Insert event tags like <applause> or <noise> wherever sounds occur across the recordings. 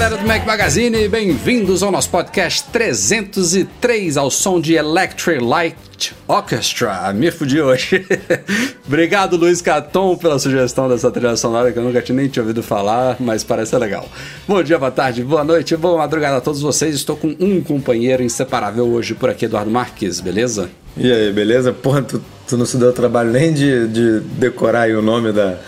Galera do Mac Magazine, bem-vindos ao nosso podcast 303 ao som de Electric Light Orchestra. Me fudi hoje. <laughs> Obrigado, Luiz Caton, pela sugestão dessa trilha sonora que eu nunca tinha nem tinha ouvido falar, mas parece legal. Bom dia, boa tarde, boa noite, boa madrugada a todos vocês. Estou com um companheiro inseparável hoje por aqui, Eduardo Marques, beleza? E aí, beleza? Porra, tu, tu não se deu trabalho nem de, de decorar o nome da.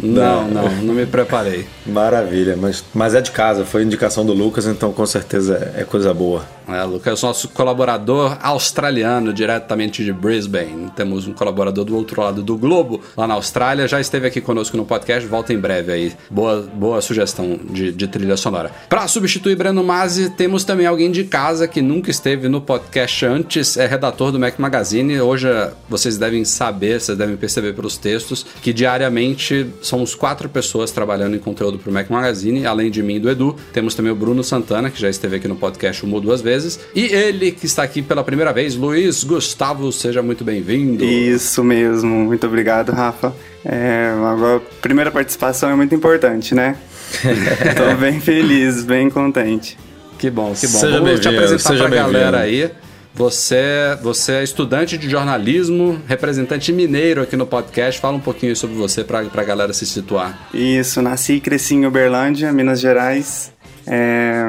Não, não, não me preparei. Maravilha, mas, mas é de casa, foi indicação do Lucas, então com certeza é, é coisa boa. É, Lucas, nosso colaborador australiano, diretamente de Brisbane. Temos um colaborador do outro lado do globo, lá na Austrália. Já esteve aqui conosco no podcast, volta em breve aí. Boa, boa sugestão de, de trilha sonora. Para substituir Breno Mazzi, temos também alguém de casa que nunca esteve no podcast antes, é redator do Mac Magazine. Hoje vocês devem saber, vocês devem perceber pelos textos, que diariamente somos quatro pessoas trabalhando em conteúdo para o Mac Magazine, além de mim e do Edu. Temos também o Bruno Santana, que já esteve aqui no podcast uma ou duas vezes. E ele que está aqui pela primeira vez, Luiz Gustavo, seja muito bem-vindo. Isso mesmo, muito obrigado, Rafa. É, agora, a primeira participação é muito importante, né? <laughs> Estou bem feliz, bem contente. Que bom, que bom. Seja Vamos te bem-vindo, apresentar seja para a galera bem-vindo. aí. Você, você é estudante de jornalismo, representante mineiro aqui no podcast. Fala um pouquinho sobre você para a galera se situar. Isso, nasci e cresci em Uberlândia, Minas Gerais. É,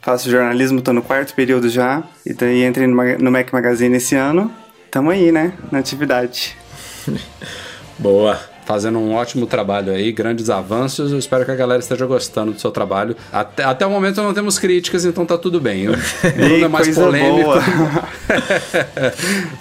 faço jornalismo, estou no quarto período já. E daí entrei no, no Mac Magazine esse ano. Tamo aí, né? Na atividade. <laughs> Boa. Fazendo um ótimo trabalho aí, grandes avanços. Eu espero que a galera esteja gostando do seu trabalho. Até, até o momento não temos críticas, então tá tudo bem. <laughs> O Bruno é mais coisa polêmico. boa. <laughs>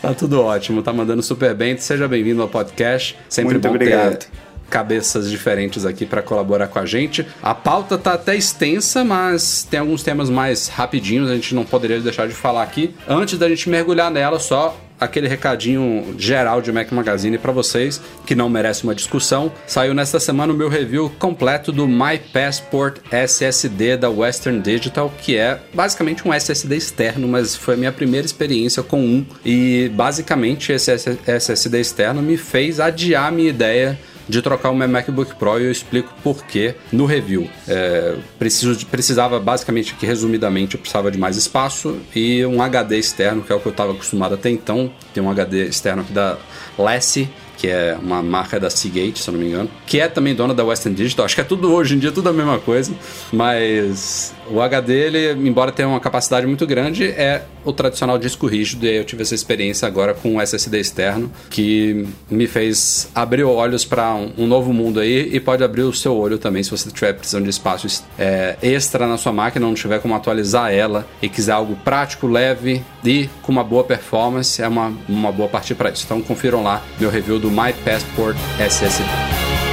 tá tudo ótimo, tá mandando super bem. Seja bem-vindo ao podcast. Sempre Muito bom obrigado. ter cabeças diferentes aqui para colaborar com a gente. A pauta tá até extensa, mas tem alguns temas mais rapidinhos, a gente não poderia deixar de falar aqui. Antes da gente mergulhar nela, só aquele recadinho geral de Mac Magazine para vocês, que não merece uma discussão. Saiu nesta semana o meu review completo do My Passport SSD da Western Digital, que é basicamente um SSD externo, mas foi a minha primeira experiência com um. E basicamente esse SSD externo me fez adiar a minha ideia de trocar o meu MacBook Pro e eu explico por quê no review. É, preciso de- precisava basicamente que resumidamente eu precisava de mais espaço e um HD externo, que é o que eu estava acostumado até então. Tem um HD externo aqui da Lassie, que é uma marca da Seagate, se eu não me engano, que é também dona da Western Digital. Acho que é tudo hoje em dia tudo a mesma coisa, mas o HD, ele, embora tenha uma capacidade muito grande, é o tradicional disco rígido. E aí eu tive essa experiência agora com o SSD externo, que me fez abrir olhos para um, um novo mundo aí e pode abrir o seu olho também se você estiver precisando de espaço é, extra na sua máquina, não tiver como atualizar ela e quiser algo prático, leve e com uma boa performance, é uma, uma boa partir para isso. Então confiram lá meu review do My Passport SSD.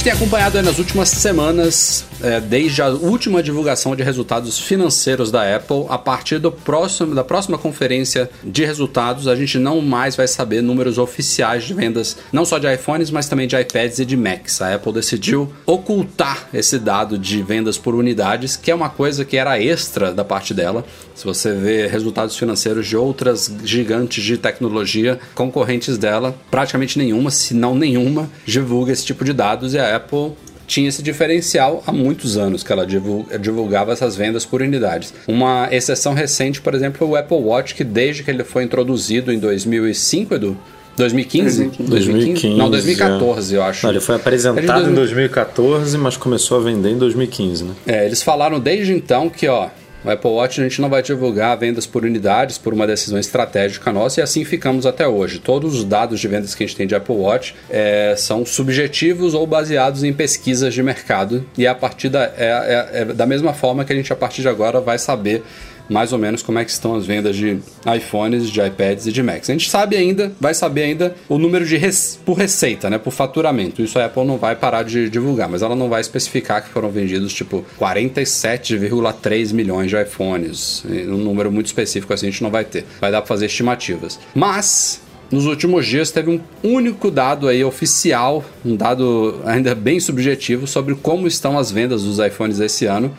Gente tem acompanhado nas últimas semanas, é, desde a última divulgação de resultados financeiros da Apple, a partir do próximo, da próxima conferência de resultados, a gente não mais vai saber números oficiais de vendas, não só de iPhones, mas também de iPads e de Macs. A Apple decidiu ocultar esse dado de vendas por unidades, que é uma coisa que era extra da parte dela. Se você vê resultados financeiros de outras gigantes de tecnologia concorrentes dela, praticamente nenhuma, se não nenhuma, divulga esse tipo de dados e a Apple tinha esse diferencial há muitos anos que ela divul- divulgava essas vendas por unidades. Uma exceção recente, por exemplo, é o Apple Watch, que desde que ele foi introduzido em 2005, Edu, 2015? 2015, Não, 2014, eu acho. Não, ele foi apresentado em dois- 2014, mas começou a vender em 2015, né? É, eles falaram desde então que, ó, o Apple Watch a gente não vai divulgar vendas por unidades por uma decisão estratégica nossa e assim ficamos até hoje. Todos os dados de vendas que a gente tem de Apple Watch é, são subjetivos ou baseados em pesquisas de mercado e a partir da, é, é- é da mesma forma que a gente a partir de agora vai saber mais ou menos como é que estão as vendas de iPhones, de iPads e de Macs. A gente sabe ainda, vai saber ainda o número de rece- por receita, né, por faturamento. Isso a Apple não vai parar de divulgar, mas ela não vai especificar que foram vendidos tipo 47,3 milhões de iPhones. Um número muito específico assim a gente não vai ter. Vai dar para fazer estimativas. Mas nos últimos dias teve um único dado aí oficial, um dado ainda bem subjetivo sobre como estão as vendas dos iPhones esse ano,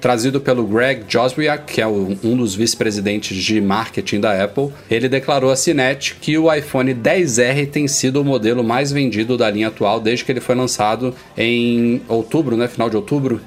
trazido pelo Greg Joswiak, que é o- um dos vice-presidentes de marketing da Apple. Ele declarou à CNET que o iPhone 10R tem sido o modelo mais vendido da linha atual desde que ele foi lançado em outubro, né, final de outubro.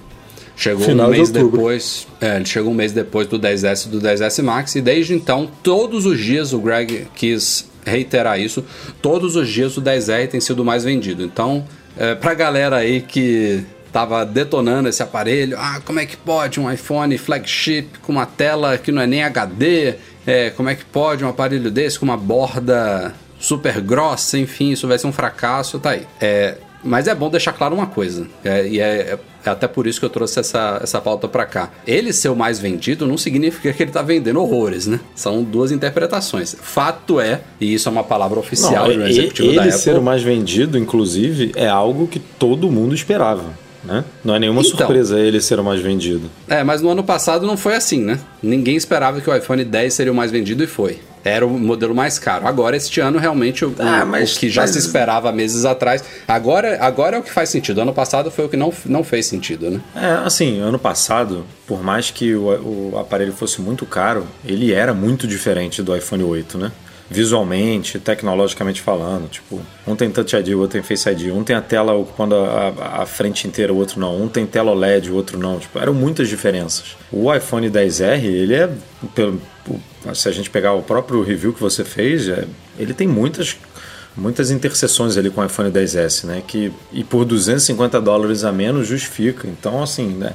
Chegou Final um de mês outubro. depois. É, ele chegou um mês depois do 10S e do 10S Max. E desde então, todos os dias o Greg quis reiterar isso. Todos os dias o 10R tem sido mais vendido. Então, é, pra galera aí que tava detonando esse aparelho, ah, como é que pode um iPhone flagship com uma tela que não é nem HD? É, como é que pode um aparelho desse com uma borda super grossa? Enfim, isso vai ser um fracasso, tá aí. É, mas é bom deixar claro uma coisa, é, e é, é até por isso que eu trouxe essa, essa pauta pra cá. Ele ser o mais vendido não significa que ele tá vendendo horrores, né? São duas interpretações. Fato é, e isso é uma palavra oficial um e- executivo ele da Apple. ser o mais vendido, inclusive, é algo que todo mundo esperava. Né? Não é nenhuma Então. surpresa ele ser o mais vendido. É, mas no ano passado não foi assim, né? Ninguém esperava que o iPhone 10 seria o mais vendido e foi. Era o modelo mais caro. Agora, este ano, realmente, o, Ah, mas- o que já mas- se esperava meses atrás. Agora, agora é o que faz sentido. Ano passado foi o que não, não fez sentido, né? É, assim, ano passado, por mais que o, o aparelho fosse muito caro, ele era muito diferente do iPhone 8, né? Visualmente, tecnologicamente falando, tipo, um tem Touch ID, o outro tem Face ID, um tem a tela ocupando a, a- a frente inteira, o outro não, um tem tela OLED, o outro não, tipo, eram muitas diferenças. O iPhone 10R, ele é, pelo, se a gente pegar o próprio review que você fez, é, ele tem muitas muitas interseções ali com o iPhone 10S, né? Que, e por 250 dólares a menos justifica. Então, assim, né?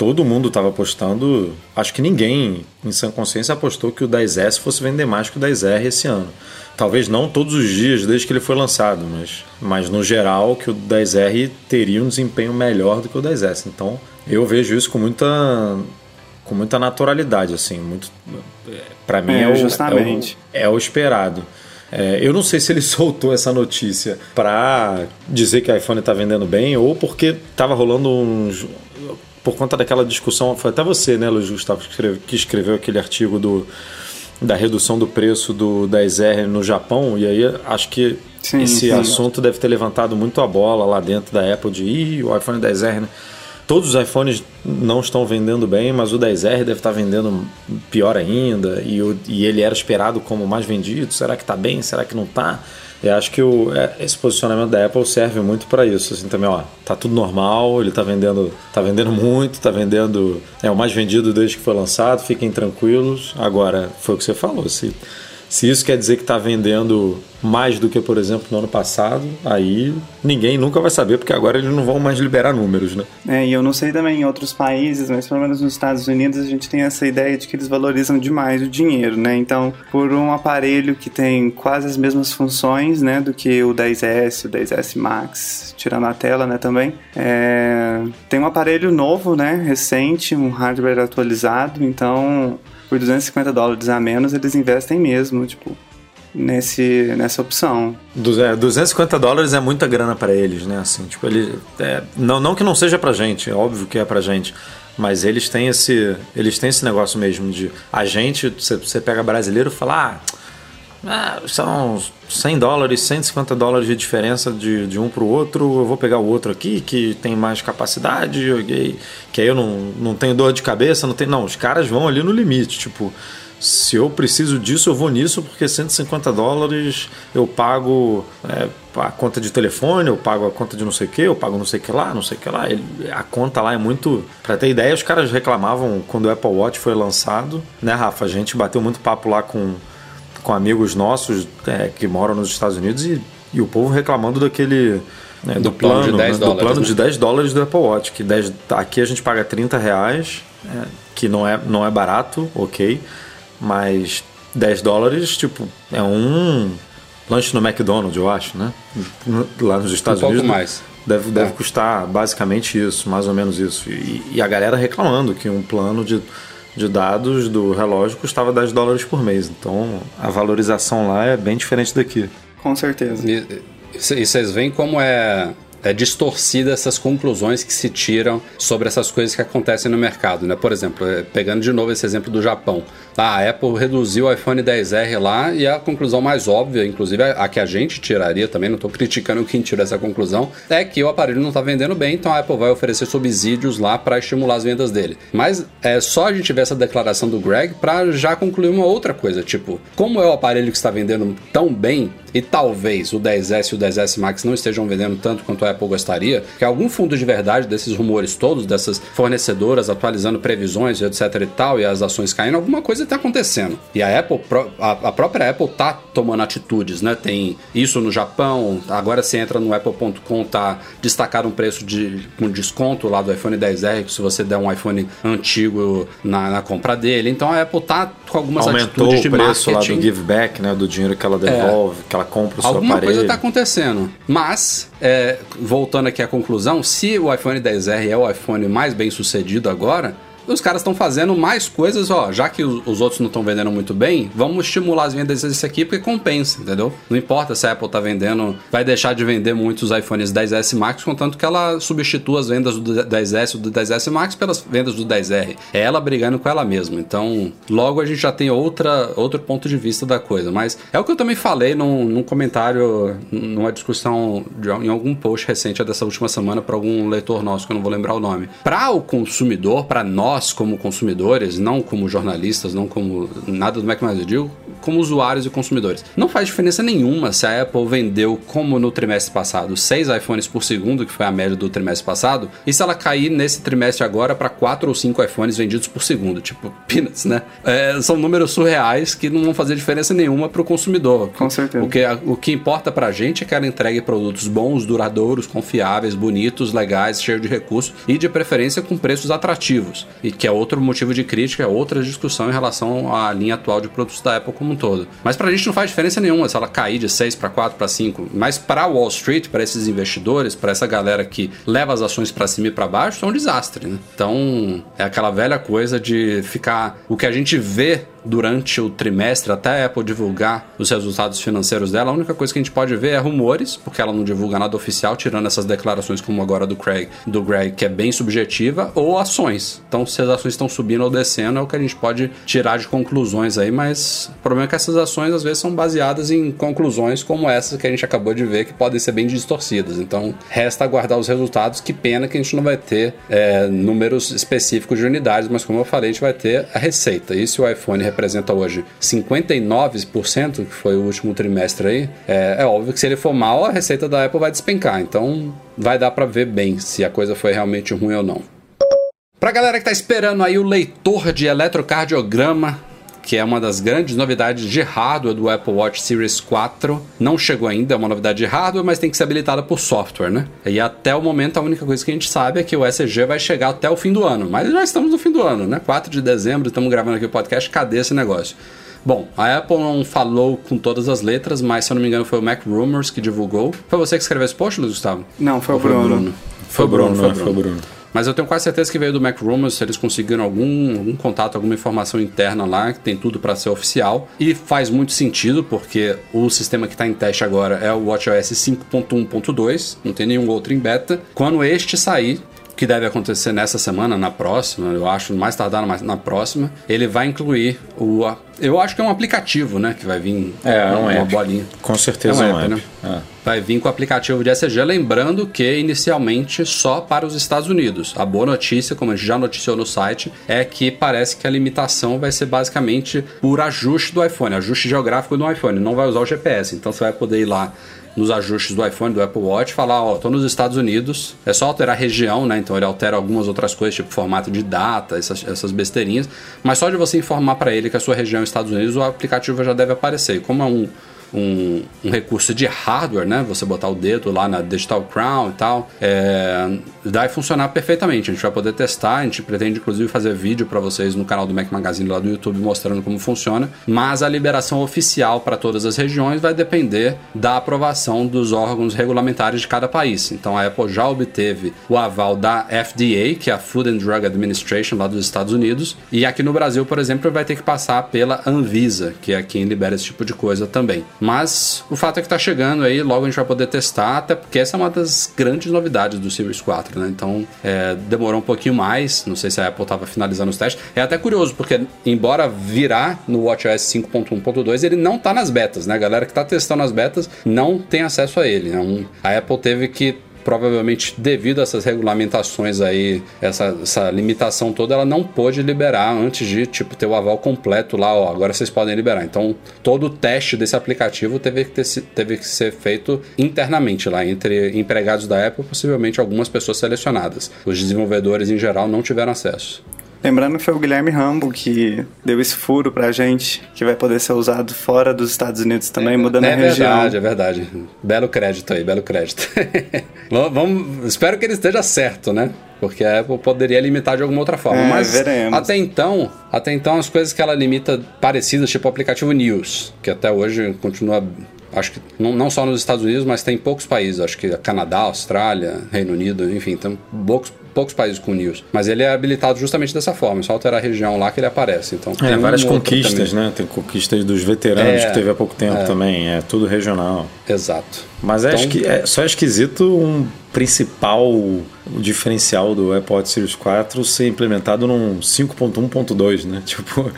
Todo mundo estava apostando. Acho que ninguém, em sã consciência, apostou que o 10S fosse vender mais que o 10R esse ano. Talvez não todos os dias desde que ele foi lançado, mas, mas no geral que o 10R teria um desempenho melhor do que o 10S. Então eu vejo isso com muita com muita naturalidade, assim, muito para mim É, é, o, justamente. é o, é o esperado. É, eu não sei se ele <laughs> soltou essa notícia para dizer que o iPhone está vendendo bem ou porque estava rolando uns. Por conta daquela discussão, foi até você, né, Luiz Gustavo, que escreveu, que escreveu aquele artigo do, da redução do preço do 10R no Japão, e aí acho que Sim, esse sim. assunto deve ter levantado muito a bola lá dentro da Apple de Ih, o iPhone 10R, né? Todos os iPhones não estão vendendo bem, mas o 10R deve estar vendendo pior ainda. E, o- e ele era esperado como mais vendido. Será que está bem? Será que não está? Eu acho que o, é, esse posicionamento da Apple serve muito para isso. Assim, também, ó, tá tudo normal, ele tá vendendo, tá vendendo muito, tá vendendo. É o mais vendido desde que foi lançado, fiquem tranquilos. Agora, foi o que você falou. Se, se isso quer dizer que está vendendo mais do que, por exemplo, no ano passado, aí ninguém nunca vai saber, porque agora eles não vão mais liberar números, né? É, e eu não sei também em outros países, mas pelo menos nos Estados Unidos a gente tem essa ideia de que eles valorizam demais o dinheiro, né? Então, por um aparelho que tem quase as mesmas funções, né, do que o 10S, o 10S Max, tirando a tela, né, também, é, tem um aparelho novo, né, recente, um hardware atualizado, então por 250 dólares a menos eles investem mesmo, tipo, nesse, nessa opção. Du- é, 250 dólares é muita grana para eles, né? Assim, tipo, ele, é, não, não que não seja pra gente, é óbvio que é pra gente. Mas eles têm esse, eles têm esse negócio mesmo de a gente, você, pega brasileiro e fala, ah, ah, são 100 dólares, 150 dólares de diferença de, de um para o outro, eu vou pegar o outro aqui que tem mais capacidade, que aí eu não, não tenho dor de cabeça, não tem. Não, os caras vão ali no limite, tipo, se eu preciso disso, eu vou nisso, porque 150 dólares eu pago é, a conta de telefone, eu pago a conta de não sei o que, eu pago não sei o que lá, não sei o que lá. Ele- a conta lá é muito. Pra ter ideia, os caras reclamavam quando o Apple Watch foi lançado, né, Rafa? A gente bateu muito papo lá com, com amigos nossos é, que moram nos Estados Unidos e, e o povo reclamando daquele. né, do, Do plano de plano, 10 né, do dólares, plano né? de 10 dólares do Apple Watch. Que 10, aqui a gente paga 30 reais, é, que não é, não é barato, ok. Mas 10 dólares, tipo, é um lanche no McDonald's, eu acho, né? Lá nos Estados Um pouco Unidos. mais. Deve, deve É. custar basicamente isso, mais ou menos isso. E, e a galera reclamando que um plano de, de dados do relógio custava 10 dólares por mês. Então a valorização lá é bem diferente daqui. Com certeza. E, e vocês veem como é, é distorcida essas conclusões que se tiram sobre essas coisas que acontecem no mercado, né? Por exemplo, eh, pegando de novo esse exemplo do Japão. Ah, a Apple reduziu o iPhone 10R lá e a conclusão mais óbvia, inclusive a, a que a gente tiraria também, não estou criticando quem tira essa conclusão, é que o aparelho não está vendendo bem, então a Apple vai oferecer subsídios lá para estimular as vendas dele. Mas é só a gente ver essa declaração do Greg para já concluir uma outra coisa, tipo, como é o aparelho que está vendendo tão bem e talvez o 10S e o 10S Max não estejam vendendo tanto quanto a Apple gostaria, que algum fundo de verdade desses rumores todos, dessas fornecedoras atualizando previsões, etc e tal, e as ações caindo, alguma coisa está acontecendo. E a Apple, a, própria Apple tá tomando atitudes, né? Tem isso no Japão, agora você entra no apple.com, tá destacado um preço de com desconto lá do iPhone 10R, que se você der um iPhone antigo na, na compra dele. Então a Apple tá com algumas Aumentou atitudes o de preço lá marketing. do give back, né? Do dinheiro que ela devolve, que ela compra o seu Alguma aparelho. coisa está acontecendo. Mas, é, voltando aqui à conclusão, se o iPhone 10R é o iPhone mais bem sucedido agora, os caras estão fazendo mais coisas, ó, já que os os outros não estão vendendo muito bem, vamos estimular as vendas desse aqui porque compensa, entendeu? Não importa se a Apple tá vendendo, vai deixar de vender muitos iPhones 10S Max, contanto que ela substitua as vendas do 10S e do 10S Max pelas vendas do 10R. É ela brigando com ela mesma. Então, logo a gente já tem outra, outro ponto de vista da coisa. Mas é o que eu também falei num, num comentário, numa discussão de, em algum post recente dessa última semana para algum leitor nosso, que eu não vou lembrar o nome. Para o consumidor, para nós como consumidores, não como jornalistas, não como nada do Mac, mas eu digo como usuários e consumidores. Não faz diferença nenhuma se a Apple vendeu, como no trimestre passado, 6 iPhones por segundo, que foi a média do trimestre passado, e se ela cair nesse trimestre agora para 4 ou 5 iPhones vendidos por segundo. Tipo, <laughs> peanuts, né? É, são números surreais que não vão fazer diferença nenhuma para o consumidor. Com certeza. O que, o que importa pra gente é que ela entregue produtos bons, duradouros, confiáveis, bonitos, legais, cheios de recursos e de preferência com preços atrativos. E que é outro motivo de crítica, é outra discussão em relação à linha atual de produtos da Apple como um todo. Mas pra gente não faz diferença nenhuma se ela cair de 6 para 4 para 5. Mas pra Wall Street, para esses investidores, para essa galera que leva as ações pra cima e pra baixo, é um desastre, né? Então, é aquela velha coisa de ficar o que a gente vê durante o trimestre, até a Apple divulgar os resultados financeiros dela, a única coisa que a gente pode ver é rumores, porque ela não divulga nada oficial, tirando essas declarações como agora do Craig, do Greg, que é bem subjetiva, ou ações. Então, se as ações estão subindo ou descendo, é o que a gente pode tirar de conclusões aí, mas o problema é que essas ações às vezes são baseadas em conclusões como essas que a gente acabou de ver, que podem ser bem distorcidas. Então, resta aguardar os resultados. Que pena que a gente não vai ter é, números específicos de unidades, mas como eu falei, a gente vai ter a receita. E se o iPhone representa hoje 59%, que foi o último trimestre aí, é, é óbvio que se ele for mal, a receita da Apple vai despencar. Então vai dar para ver bem se a coisa foi realmente ruim ou não. Pra galera que tá esperando aí o leitor de eletrocardiograma, que é uma das grandes novidades de hardware do Apple Watch Series 4. Não chegou ainda, é uma novidade de hardware, mas tem que ser habilitada por software, né? E até o momento a única coisa que a gente sabe é que o SG vai chegar até o fim do ano. Mas já estamos no fim do ano, né? 4 de dezembro, estamos gravando aqui o podcast, cadê esse negócio? Bom, a Apple não falou com todas as letras, mas se eu não me engano foi o Mac Rumors que divulgou. Foi você que escreveu esse post, Luiz Gustavo? Não, foi Ou o Bruno. Foi o Bruno, foi o né? Bruno. Foi o Bruno. Mas eu tenho quase certeza que veio do Mac Rumors, se eles conseguiram algum, algum contato, alguma informação interna lá, que tem tudo para ser oficial. E faz muito sentido, porque o sistema que está em teste agora é o WatchOS 5.1.2, não tem nenhum outro em beta. Quando este sair, que deve acontecer nessa semana, na próxima, eu acho, mais tardar na, na próxima, ele vai incluir o. Eu acho que é um aplicativo, né? Que vai vir É, é um uma app. bolinha. Com certeza é um app. né? É. Vai vir com o aplicativo de ECG, lembrando que inicialmente só para os Estados Unidos. A boa notícia, como a gente já noticiou no site, é que parece que a limitação vai ser basicamente por ajuste do iPhone, ajuste geográfico do iPhone, não vai usar o GPS. Então você vai poder ir lá nos ajustes do iPhone, do Apple Watch, falar, ó, tô nos Estados Unidos, é só alterar a região, né? Então ele altera algumas outras coisas, tipo formato de data, essas, essas besteirinhas, mas só de você informar para ele que a sua região é Estados Unidos, o aplicativo já deve aparecer. E como é um um, um, recurso de hardware, né? Você botar o dedo lá na Digital Crown e tal, é, vai funcionar perfeitamente. A gente vai poder testar, a gente pretende inclusive fazer vídeo para vocês no canal do Mac Magazine lá do YouTube mostrando como funciona, mas a liberação oficial para todas as regiões vai depender da aprovação dos órgãos regulamentares de cada país. Então a Apple já obteve o aval da FDA, que é a Food and Drug Administration lá dos Estados Unidos, e aqui no Brasil, por exemplo, vai ter que passar pela Anvisa, que é quem libera esse tipo de coisa também. Mas o fato é que está chegando aí, logo a gente vai poder testar, até porque essa é uma das grandes novidades do Series 4, né? Então é, demorou um pouquinho mais, não sei se a Apple estava finalizando os testes. É até curioso, porque embora virar no WatchOS 5.1.2, ele não está nas betas, né? A galera que está testando as betas não tem acesso a ele. Né? A Apple teve que provavelmente devido a essas regulamentações aí, essa, essa limitação toda, ela não pôde liberar antes de tipo ter o aval completo lá, ó, agora vocês podem liberar. Então, todo o teste desse aplicativo teve que, ter, teve que ser feito internamente lá, entre empregados da Apple, possivelmente algumas pessoas selecionadas. Os desenvolvedores em geral não tiveram acesso. Lembrando que foi o Guilherme Rambo que deu esse furo pra gente, que vai poder ser usado fora dos Estados Unidos também, é, mudando é a região. É verdade, é verdade. Belo crédito aí, belo crédito. <laughs> Vamos, espero que ele esteja certo, né? Porque a Apple poderia limitar de alguma outra forma. É, Mas veremos. até então, até então as coisas que ela limita parecidas, tipo o aplicativo News, que até hoje continua acho que não, não só nos Estados Unidos, mas tem poucos países, acho que Canadá, Austrália, Reino Unido, enfim, tem poucos, poucos países com news. Mas ele é habilitado justamente dessa forma, é só alterar a região lá que ele aparece. Então, é, várias um conquistas, né? Tem conquistas dos veteranos é, que teve há pouco tempo é. também, é tudo regional. Exato. Mas é, então, é só esquisito um principal diferencial do Apple Watch Series 4 ser implementado num 5.1.2, né? <laughs> Tipo,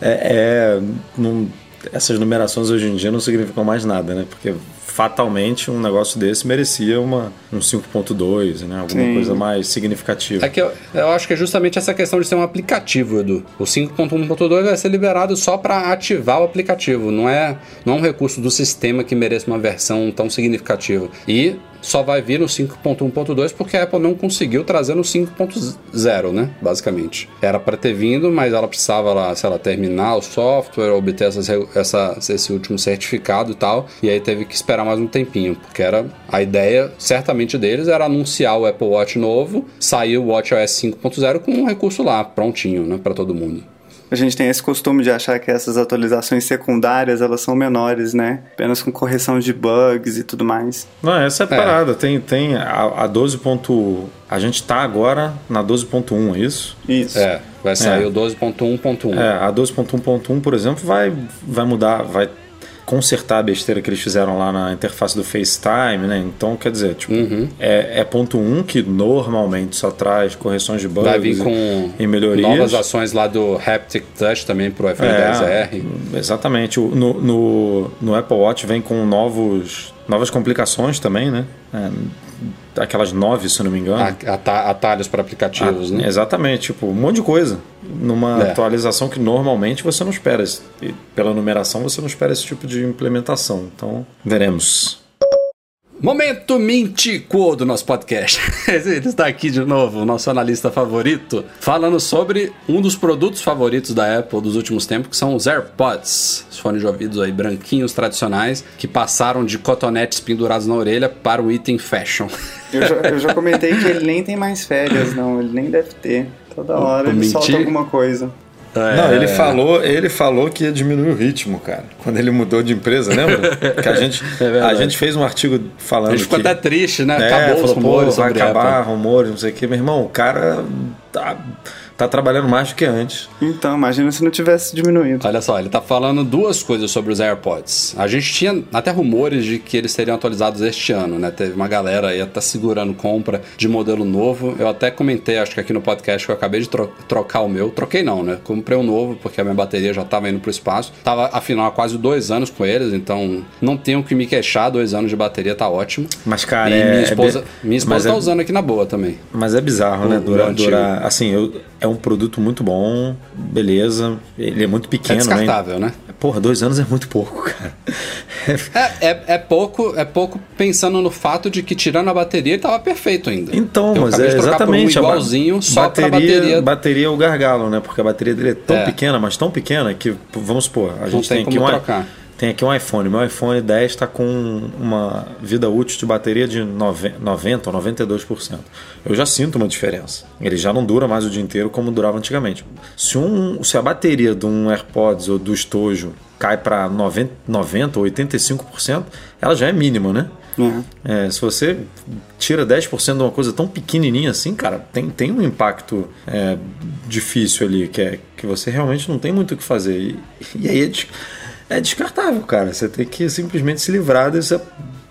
é, é num, essas numerações hoje em dia não significam mais nada, né? Porque fatalmente um negócio desse merecia uma, um 5.2, né? Alguma Sim. coisa mais significativa. É que eu, eu, acho que é justamente essa questão de ser um aplicativo, Edu. O 5.1.2 vai ser liberado só para ativar o aplicativo, não é, não é um recurso do sistema que mereça uma versão tão significativa. E só vai vir no 5.1.2 porque a Apple não conseguiu trazer no 5.0, né? Basicamente. Era para ter vindo, mas ela precisava, lá, sei lá, terminar o software, obter essas, essa, esse último certificado e tal. E aí teve que esperar mais um tempinho, porque era a ideia, certamente deles, era anunciar o Apple Watch novo, sair o WatchOS 5.0 com um recurso lá, prontinho, né? Para todo mundo a gente tem esse costume de achar que essas atualizações secundárias elas são menores, né? Apenas com correção de bugs e tudo mais. Não, essa é a é. parada. Tem, tem a, a 12. Ponto, a gente tá agora na 12.1, é isso? Isso. É, vai sair é. o 12.1.1. É, a 12.1.1, por exemplo, vai, vai mudar, vai consertar a besteira que eles fizeram lá na interface do FaceTime, né? Então, quer dizer, tipo, uhum. é, é, ponto 1 um que normalmente só traz correções de bugs Vai vir com e melhorias. novas ações lá do Haptic Touch também pro iPhone é, 10R. Exatamente. No, no, no Apple Watch vem com novos, novas complicações também, né? É, aquelas nove, se não me engano. Atalhos para aplicativos, ah, né? Exatamente, tipo, um monte de coisa. Numa é. atualização que normalmente você não espera. Pela numeração, você não espera esse tipo de implementação. Então, veremos. Momento Mintico do nosso podcast. <laughs> Ele está aqui de novo, o nosso analista favorito, falando sobre um dos produtos favoritos da Apple dos últimos tempos, que são os AirPods. Os fones de ouvidos aí branquinhos tradicionais que passaram de cotonetes pendurados na orelha para o item fashion. <laughs> Eu já, eu já comentei que ele nem tem mais férias, não. Ele nem deve ter. Toda hora ele mentir. solta alguma coisa. É. Não, ele falou, ele falou que ia diminuir o ritmo, cara. Quando ele mudou de empresa, lembra? que a gente, <laughs> é a gente fez um artigo falando. A gente ficou que, até triste, né? É, Acabou falou, os rumores. vai acabar rumores, não sei o que. Meu irmão, o cara tá tá trabalhando mais do que antes. Então, imagina se não tivesse diminuído. Olha só, ele tá falando duas coisas sobre os AirPods. A gente tinha até rumores de que eles seriam atualizados este ano, né? Teve uma galera aí até segurando compra de modelo novo. Eu até comentei, acho que aqui no podcast, que eu acabei de tro trocar o meu. Troquei não, né? Comprei um novo, porque a minha bateria já tava indo pro espaço. Tava, afinal, há quase dois anos com eles, então não tenho que me queixar. Dois anos de bateria tá ótimo. Mas, cara, e é... minha esposa, é minha esposa tá é... usando aqui na boa também. Mas é bizarro, né? o, né? Durar, durar assim, eu, é um produto muito bom, beleza. Ele é muito É pequeno, descartável, né? Porra, dois anos é muito pouco, cara. É, é, é pouco, é pouco pensando no fato de que tirando a bateria ele tava perfeito ainda. Então, Eu mas é por um exatamente a igualzinho só bateria, bateria. bateria é o gargalo, né? Porque a bateria dele é tão É. pequena, mas tão pequena que, vamos supor, a gente tem tem, aqui como um, i- trocar. Tem aqui um iPhone. Meu iPhone 10 está com uma vida útil de bateria de nove- 90 ou 92%. Eu já sinto uma diferença. Ele já não dura mais o dia inteiro como durava antigamente. Se, um, se a bateria de um AirPods ou do estojo cai para 90, 90 ou 85%, ela já é mínima, né? É. É, se você tira 10% de uma coisa tão pequenininha assim, cara, tem, tem um impacto é, difícil ali, que é que você realmente não tem muito o que fazer. E, e aí é, é descartável, cara. Você tem que simplesmente se livrar dessa,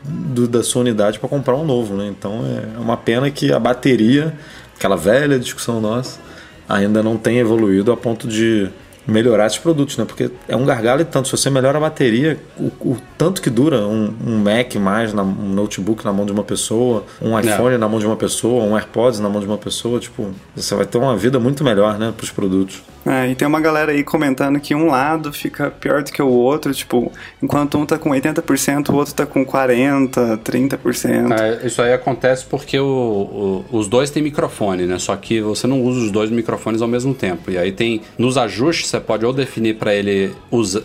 do- da sua unidade para comprar um novo, né? Então é uma pena que a bateria, aquela velha discussão nossa, ainda não tem evoluído a ponto de melhorar esses produtos, né? Porque é um gargalo e tanto. Se você melhora a bateria, o, o tanto que dura um, um Mac mais, na- um notebook na mão de uma pessoa, um iPhone na mão de uma pessoa, um AirPods na mão de uma pessoa, tipo, você vai ter uma vida muito melhor, né, para os produtos. É, e tem uma galera aí comentando que um lado fica pior do que o outro, tipo, enquanto um tá com 80%, o outro tá com 40%, 30%. É, isso aí acontece porque o- o- os dois têm microfone, né? Só que você não usa os dois microfones ao mesmo tempo. E aí tem nos ajustes você pode ou definir para ele,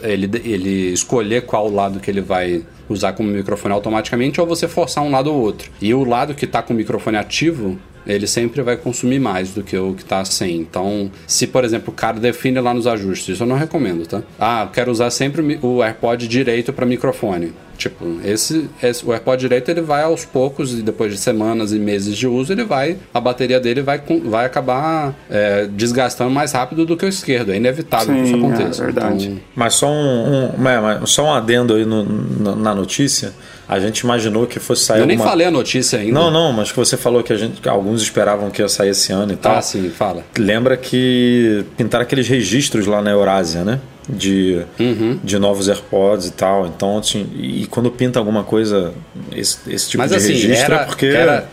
ele ele escolher qual lado que ele vai usar como microfone automaticamente ou você forçar um lado ou outro. E o lado que tá com o microfone ativo ele sempre vai consumir mais do que o que tá sem. Então, se por exemplo o cara define lá nos ajustes, isso eu não recomendo, tá? Ah, quero usar sempre o AirPod direito para microfone. Tipo, esse, esse- o AirPod direito ele vai aos poucos e depois de semanas e meses de uso ele vai a bateria dele vai, vai acabar é, desgastando mais rápido do que o esquerdo. É inevitável que isso Sim, é aconteça. verdade. Então, Mas só um, um- é, só um adendo aí no- na notícia. A gente imaginou que fosse sair eu nem alguma... falei a notícia ainda. Não, não, mas que você falou que a gente, que alguns esperavam que ia sair esse ano e tal. Ah, sim, fala. Lembra que pintaram aqueles registros lá na Eurásia, né? De, Uhum. de novos AirPods e tal. Então, assim, e quando pinta alguma coisa, esse, esse tipo Mas de assim, registro era, é porque. era,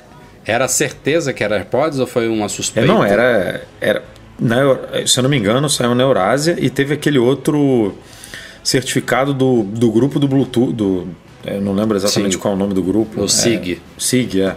era certeza que era AirPods ou foi uma É, suspeita? não, era. era na, se eu não me engano, saiu na Eurásia e teve aquele outro certificado do, do grupo do Bluetooth. Do, eu não lembro exatamente Sim. qual é o nome do grupo. O É, SIG. SIG, é.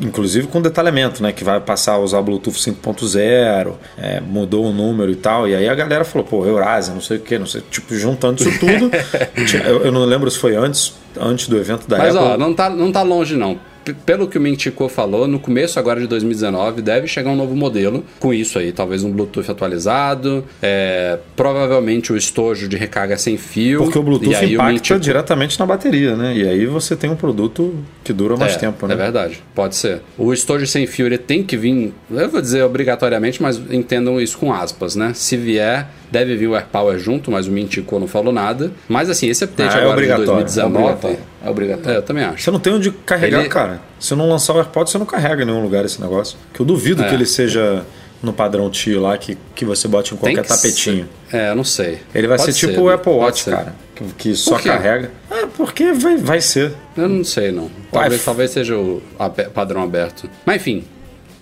Inclusive com detalhamento, né? Que vai passar a usar o Bluetooth 5.0, é, mudou o número e tal. E aí a galera falou, pô, Eurásia, não sei o que, não sei. Tipo, juntando isso tudo. <laughs> eu, eu não lembro se foi antes, antes do evento da Mas Apple. ó, não tá, não tá longe não. Pelo que o Mintico falou, no começo agora de 2019 deve chegar um novo modelo com isso aí, talvez um Bluetooth atualizado, é, provavelmente o estojo de recarga sem fio. Porque o Bluetooth aí o impacta Mintico- diretamente na bateria, né? E aí você tem um produto que dura mais é, tempo, né? É verdade, pode ser. O estojo sem fio ele tem que vir, eu vou dizer obrigatoriamente, mas entendam isso com aspas, né? Se vier, deve vir o AirPower junto, mas o Mintico não falou nada. Mas assim, esse update Ah, é agora de obrigatório, 2019. É obrigatório, eu também acho. Você não tem onde carregar, Ele- cara. Se não lançar o AirPods, você não carrega em nenhum lugar esse negócio. Que eu duvido É. que ele seja no padrão tio lá, que, que você bote em qualquer que tapetinho. ser. É, eu não sei. Ele vai Pode ser tipo ser, o Apple Watch, cara. Que, que só carrega. Ah, porque vai, vai ser. Eu não sei, não. Talvez, talvez seja o abe- padrão aberto. Mas enfim.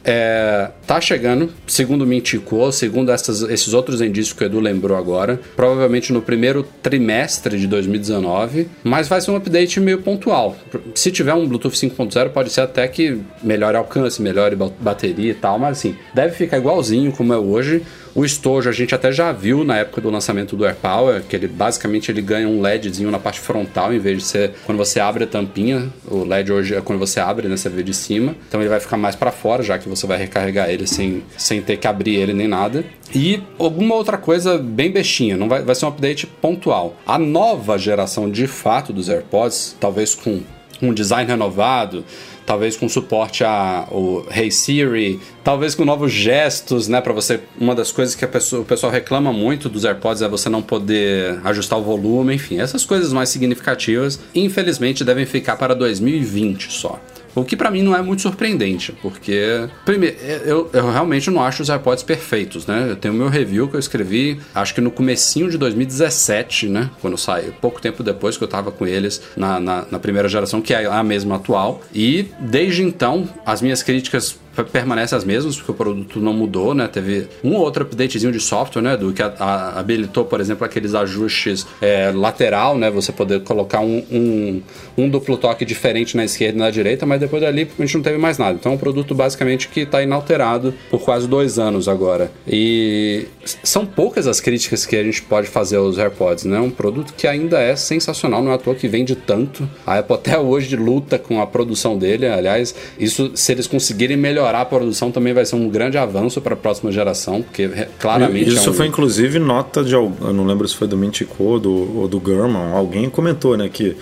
É, tá chegando, segundo o Mintico, segundo essas- esses outros indícios que o Edu lembrou agora, provavelmente no primeiro trimestre de 2019, mas vai ser um update meio pontual. Se tiver um Bluetooth 5.0, pode ser até que melhore alcance, melhore ba- bateria e tal, mas assim, deve ficar igualzinho como é hoje. O estojo a gente até já viu na época do lançamento do AirPower, que ele basicamente ele ganha um LEDzinho na parte frontal, em vez de ser quando você abre a tampinha. O LED hoje é quando você abre, né? Você vê de cima. Então ele vai ficar mais para fora, já que você vai recarregar ele sem, sem ter que abrir ele nem nada. E alguma outra coisa bem bestinha, não vai, vai ser um update pontual. A nova geração de fato dos AirPods, talvez com um design renovado, talvez com suporte a o Hey Siri, talvez com novos gestos, né, para você. Uma das coisas que pessoa- o pessoal reclama muito dos AirPods é você não poder ajustar o volume, enfim, essas coisas mais significativas, infelizmente devem ficar para 2020 só. O que pra mim não é muito surpreendente, porque primeiro, eu, eu realmente não acho os AirPods perfeitos, né? Eu tenho o meu review que eu escrevi, acho que no comecinho de 2017, né? Quando saiu, pouco tempo depois que eu tava com eles na, na, na primeira geração, que é a mesma atual. E desde então, as minhas críticas permanecem as mesmas, porque o produto não mudou, né? Teve um ou outro updatezinho de software, né? Do que a, a, habilitou, por exemplo, aqueles ajustes é, lateral, né? Você poder colocar um, um, um, duplo toque diferente na esquerda e na direita, mas depois dali a gente não teve mais nada. Então é um produto basicamente que está inalterado por quase dois anos agora. E são poucas as críticas que a gente pode fazer aos AirPods, né? Um produto que ainda é sensacional, não é à toa que vende tanto. A Apple até hoje luta com a produção dele. Aliás, isso se eles conseguirem melhorar a produção também vai ser um grande avanço para a próxima geração, porque claramente. Isso é um... foi inclusive nota de. Eu não lembro se foi do Mintico ou do, ou do Gurman. Alguém comentou, né? Que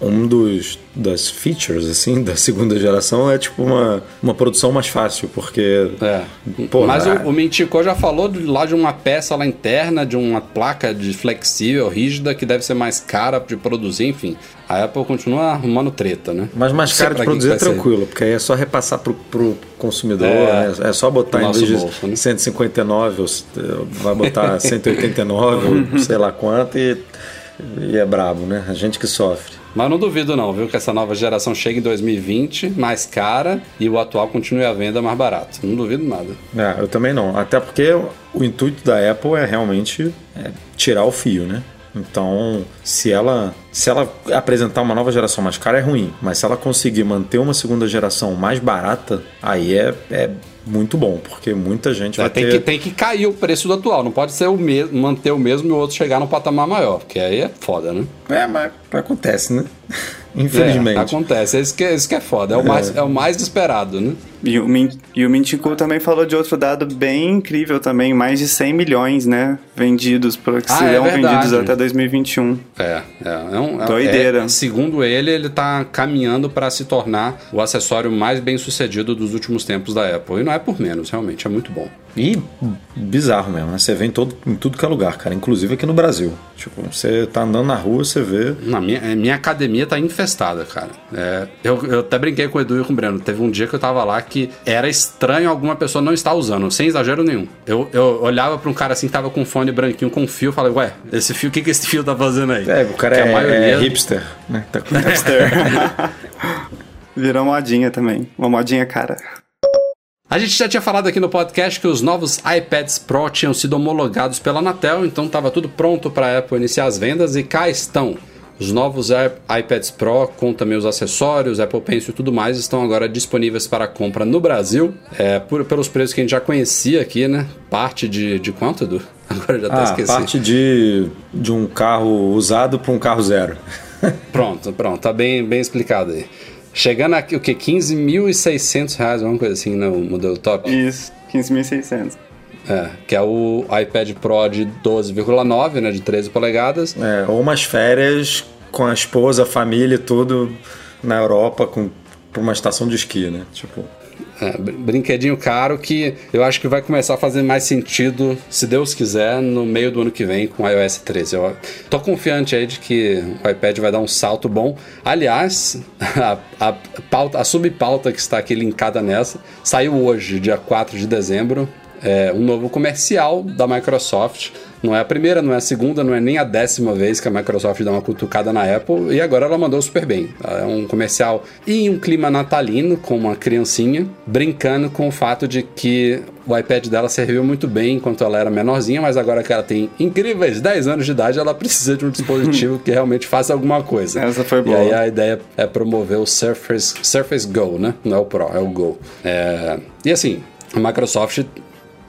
um dos das features assim <laughs> da segunda geração é tipo uma, uma produção mais fácil porque é. Porra, mas o, o Mintico já falou de, lá de uma peça lá interna de uma placa de flexível rígida que deve ser mais cara de produzir enfim a Apple continua arrumando treta né mas mais cara de produzir é tranquilo ser. porque aí é só repassar pro, pro consumidor é, né? é só botar em vez de bolso, né? 159 vai botar <laughs> 189 sei lá quanto e, e é brabo né a gente que sofre mas não duvido não, viu, que essa nova geração chegue em 2020 mais cara e o atual continue à venda mais barato. Não duvido nada. É, eu também não. Até porque o intuito da Apple é realmente é, tirar o fio, né? Então, se ela se ela apresentar uma nova geração mais cara é ruim, mas se ela conseguir manter uma segunda geração mais barata, aí é, é muito bom, porque muita gente é, vai tem ter... Que, tem que cair o preço do atual, não pode ser o mesmo, manter o mesmo e o outro chegar no patamar maior, porque aí é foda, né? É, mas acontece, né? Infelizmente. É, acontece, é isso que, é isso que é foda, é o, mais, é o mais esperado, né? E o, e o Mintico também falou de outro dado bem incrível também, mais de 100 milhões, né, vendidos, que ah, serão é vendidos até 2021. É, é, é, um, é Doideira. É, segundo ele, ele está caminhando para se tornar o acessório mais bem sucedido dos últimos tempos da Apple. E não é por menos, realmente, é muito bom. E bizarro mesmo, né? Você vê em, todo, em tudo que é lugar, cara, inclusive aqui no Brasil. Tipo, você tá andando na rua, você vê. Na minha, minha academia tá infestada, cara. É, eu, eu até brinquei com o Edu e com o Breno. Teve um dia que eu tava lá que era estranho alguma pessoa não estar usando, sem exagero nenhum. Eu, eu olhava pra um cara assim que tava com um fone branquinho com fio e falei, ué, esse fio, o que, que esse fio tá fazendo aí? É, o cara é, maioria... é, hipster, né? Tá com hipster. <laughs> Virou modinha também. Uma modinha cara. A gente já tinha falado aqui no podcast que os novos iPads Pro tinham sido homologados pela Anatel, então estava tudo pronto para a Apple iniciar as vendas e cá estão. Os novos iPads Pro, com também os acessórios, Apple Pencil e tudo mais, estão agora disponíveis para compra no Brasil, é, por, pelos preços que a gente já conhecia aqui, né? Parte de, de quanto, Edu? <laughs> Agora já até ah, esqueci. Parte de, de um carro usado para um carro zero. <laughs> pronto, pronto, tá bem, bem explicado aí. Chegando aqui, o que? 15.600 reais, alguma coisa assim, no modelo top? Isso, 15.600. É, que é o iPad Pro de 12,9, né, de 13 polegadas. É, ou umas férias com a esposa, a família e tudo na Europa com pra uma estação de esqui, né? Tipo, é, brinquedinho caro que eu acho que vai começar a fazer mais sentido, se Deus quiser, no meio do ano que vem com o iOS 13. Eu tô confiante aí de que o iPad vai dar um salto bom. Aliás, <laughs> a, a, pauta, a subpauta que está aqui linkada nessa saiu hoje, dia 4 de dezembro, é, um novo comercial da Microsoft não é a primeira, não é a segunda, não é nem a décima vez que a Microsoft dá uma cutucada na Apple e agora ela mandou super bem. É um comercial em um clima natalino, com uma criancinha, brincando com o fato de que o iPad dela serviu muito bem enquanto ela era menorzinha, mas agora que ela tem incríveis 10 anos de idade, ela precisa de um dispositivo <laughs> que realmente faça alguma coisa. Essa foi boa. E aí a ideia é promover o Surface, Surface Go, né? Não é o Pro, é o Go. É... E assim, a Microsoft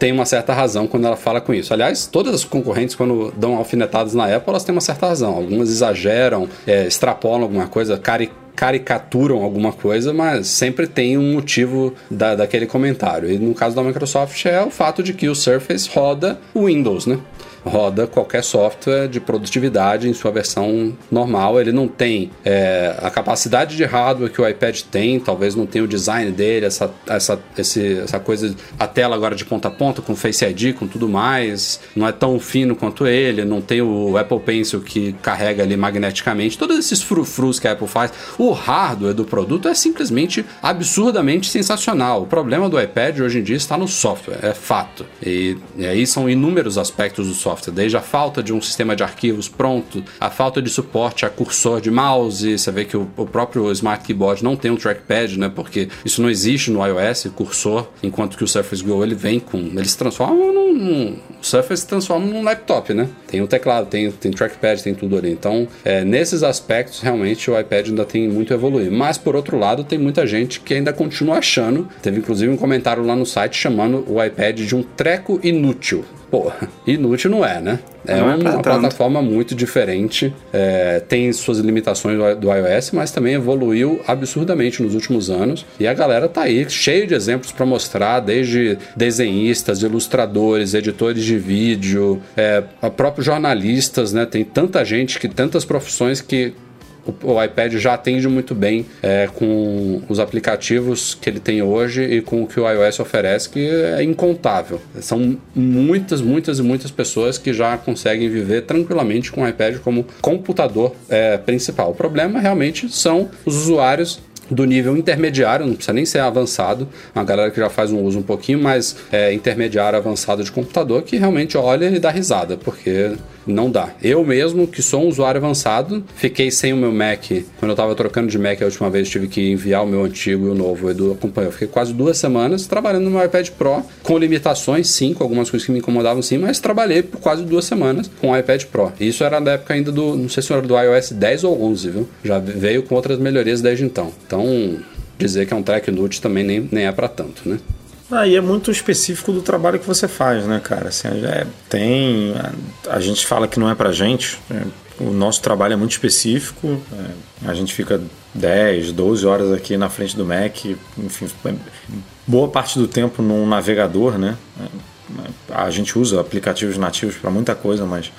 tem uma certa razão quando ela fala com isso. Aliás, todas as concorrentes, quando dão alfinetadas na Apple, elas têm uma certa razão. Algumas exageram, é, extrapolam alguma coisa, cari caricaturam alguma coisa, mas sempre tem um motivo da, daquele comentário. E no caso da Microsoft é o fato de que o Surface roda o Windows, né? Roda qualquer software de produtividade em sua versão normal. Ele não tem é, a capacidade de hardware que o iPad tem, talvez não tenha o design dele, essa, essa, esse, essa coisa, a tela agora de ponta a ponta, com Face ID, com tudo mais, não é tão fino quanto ele, não tem o Apple Pencil que carrega ali magneticamente, todos esses frufrus que a Apple faz. O hardware do produto é simplesmente absurdamente sensacional. O problema do iPad hoje em dia está no software, é fato. E, e aí são inúmeros aspectos do software software, desde a falta de um sistema de arquivos pronto, a falta de suporte a cursor de mouse, você vê que o, o próprio Smart Keyboard não tem um trackpad, né? Porque isso não existe no iOS, cursor, enquanto que o Surface Go ele vem com, ele se transforma num, num o Surface se transforma num laptop, né? Tem o teclado, tem, tem trackpad, tem tudo ali. Então, é, nesses aspectos, realmente o iPad ainda tem muito a evoluir. Mas por outro lado, tem muita gente que ainda continua achando. Teve inclusive um comentário lá no site chamando o iPad de um treco inútil. Pô, <laughs> inútil não é, né? É Não é uma, plataforma muito diferente, é, tem suas limitações do, iOS, mas também evoluiu absurdamente nos últimos anos. E a galera tá aí, cheio de exemplos para mostrar, desde desenhistas, ilustradores, editores de vídeo, é, a próprios jornalistas, né? Tem tanta gente que tantas profissões que o, o iPad já atende muito bem é, com os aplicativos que ele tem hoje e com o que o iOS oferece, que é incontável. São muitas, muitas e muitas pessoas que já conseguem viver tranquilamente com o iPad como computador é, principal. O problema realmente são os usuários do nível intermediário, não precisa nem ser avançado, uma galera que já faz um uso um pouquinho mais é, intermediário, avançado de computador, que realmente olha e dá risada, porque não dá. Eu mesmo, que sou um usuário avançado, fiquei sem o meu Mac. Quando eu tava trocando de Mac a última vez, tive que enviar o meu antigo e o novo. O Edu acompanhou. Fiquei quase duas semanas trabalhando no meu iPad Pro, com limitações, sim, com algumas coisas que me incomodavam, sim, mas trabalhei por quase duas semanas com o iPad Pro. E Isso era da época ainda do, não sei se era do iOS 10 ou 11, viu? Já veio com outras melhorias desde então. Então, dizer que é um track inútil também nem, nem é para tanto, né? Aí é muito específico do trabalho que você faz, né, cara? Assim, é, tem. A, a gente fala que não é pra gente. é, o nosso trabalho é muito específico. é, a gente fica 10, 12 horas aqui na frente do Mac. Enfim, é, boa parte do tempo num navegador, né? É, a gente usa aplicativos nativos para muita coisa, mas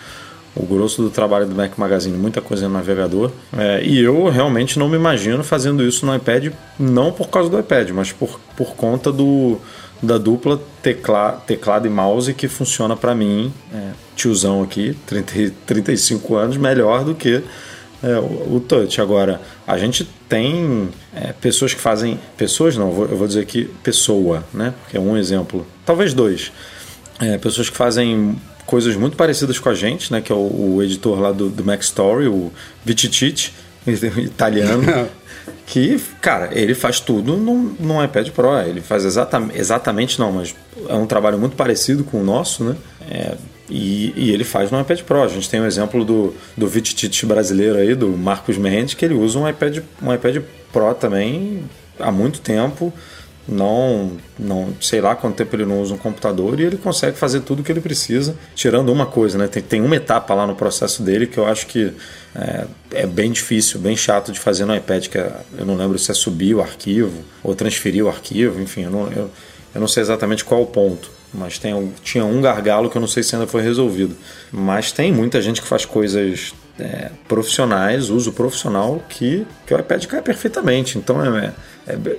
o grosso do trabalho do Mac Magazine, muita coisa no navegador. É, e eu realmente não me imagino fazendo isso no iPad, não por causa do iPad, mas por, por conta do, da dupla tecla, teclado e mouse que funciona para mim, é, tiozão aqui, 30, 35 anos, melhor do que é, o, o touch. Agora, a gente tem é, pessoas que fazem. Pessoas não, eu vou, eu vou dizer aqui pessoa, né? Porque é um exemplo. Talvez dois. É, pessoas que fazem coisas muito parecidas com a gente, né? Que é o, o editor lá do, do Mac Story, o Vititite, <laughs> italiano. <laughs> que, cara, ele faz tudo num, num iPad Pro. Ele faz exatamente, não, mas é um trabalho muito parecido com o nosso, né? É, e, e ele faz no iPad Pro. A gente tem o exemplo do, do Vititite brasileiro aí, do Marcos Mendes, que ele usa um iPad, um iPad Pro também há muito tempo. Não, não sei lá quanto tempo ele não usa um computador e ele consegue fazer tudo o que ele precisa, tirando uma coisa, né? Tem, tem uma etapa lá no processo dele que eu acho que é, é bem difícil, bem chato de fazer no iPad, que é, eu não lembro se é subir o arquivo ou transferir o arquivo, enfim, eu não, eu, eu não sei exatamente qual o ponto mas tem, tinha um gargalo que eu não sei se ainda foi resolvido. Mas tem muita gente que faz coisas é, profissionais, uso profissional, que, que o iPad cai perfeitamente. Então é, é- é-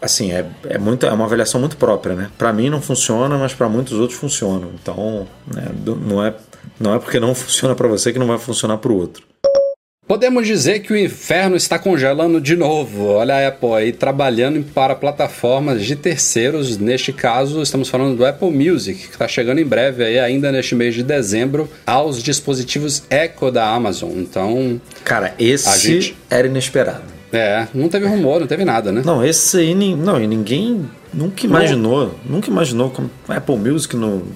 assim, é, é, muito, é uma avaliação muito própria, né? Para mim não funciona, mas para muitos outros funciona. Então né, não, é, não é porque não <laughs> funciona para você que não vai funcionar para o outro. Podemos dizer que o inferno está congelando de novo. Olha a Apple aí trabalhando para plataformas de terceiros. Neste caso, estamos falando do Apple Music, que está chegando em breve aí, ainda neste mês de dezembro, aos dispositivos Echo da Amazon. Então, Cara, esse gente- era inesperado. É, não teve rumor, não teve nada, né? Não, esse aí não, e ninguém nunca imaginou, nunca imaginou como Apple Music no,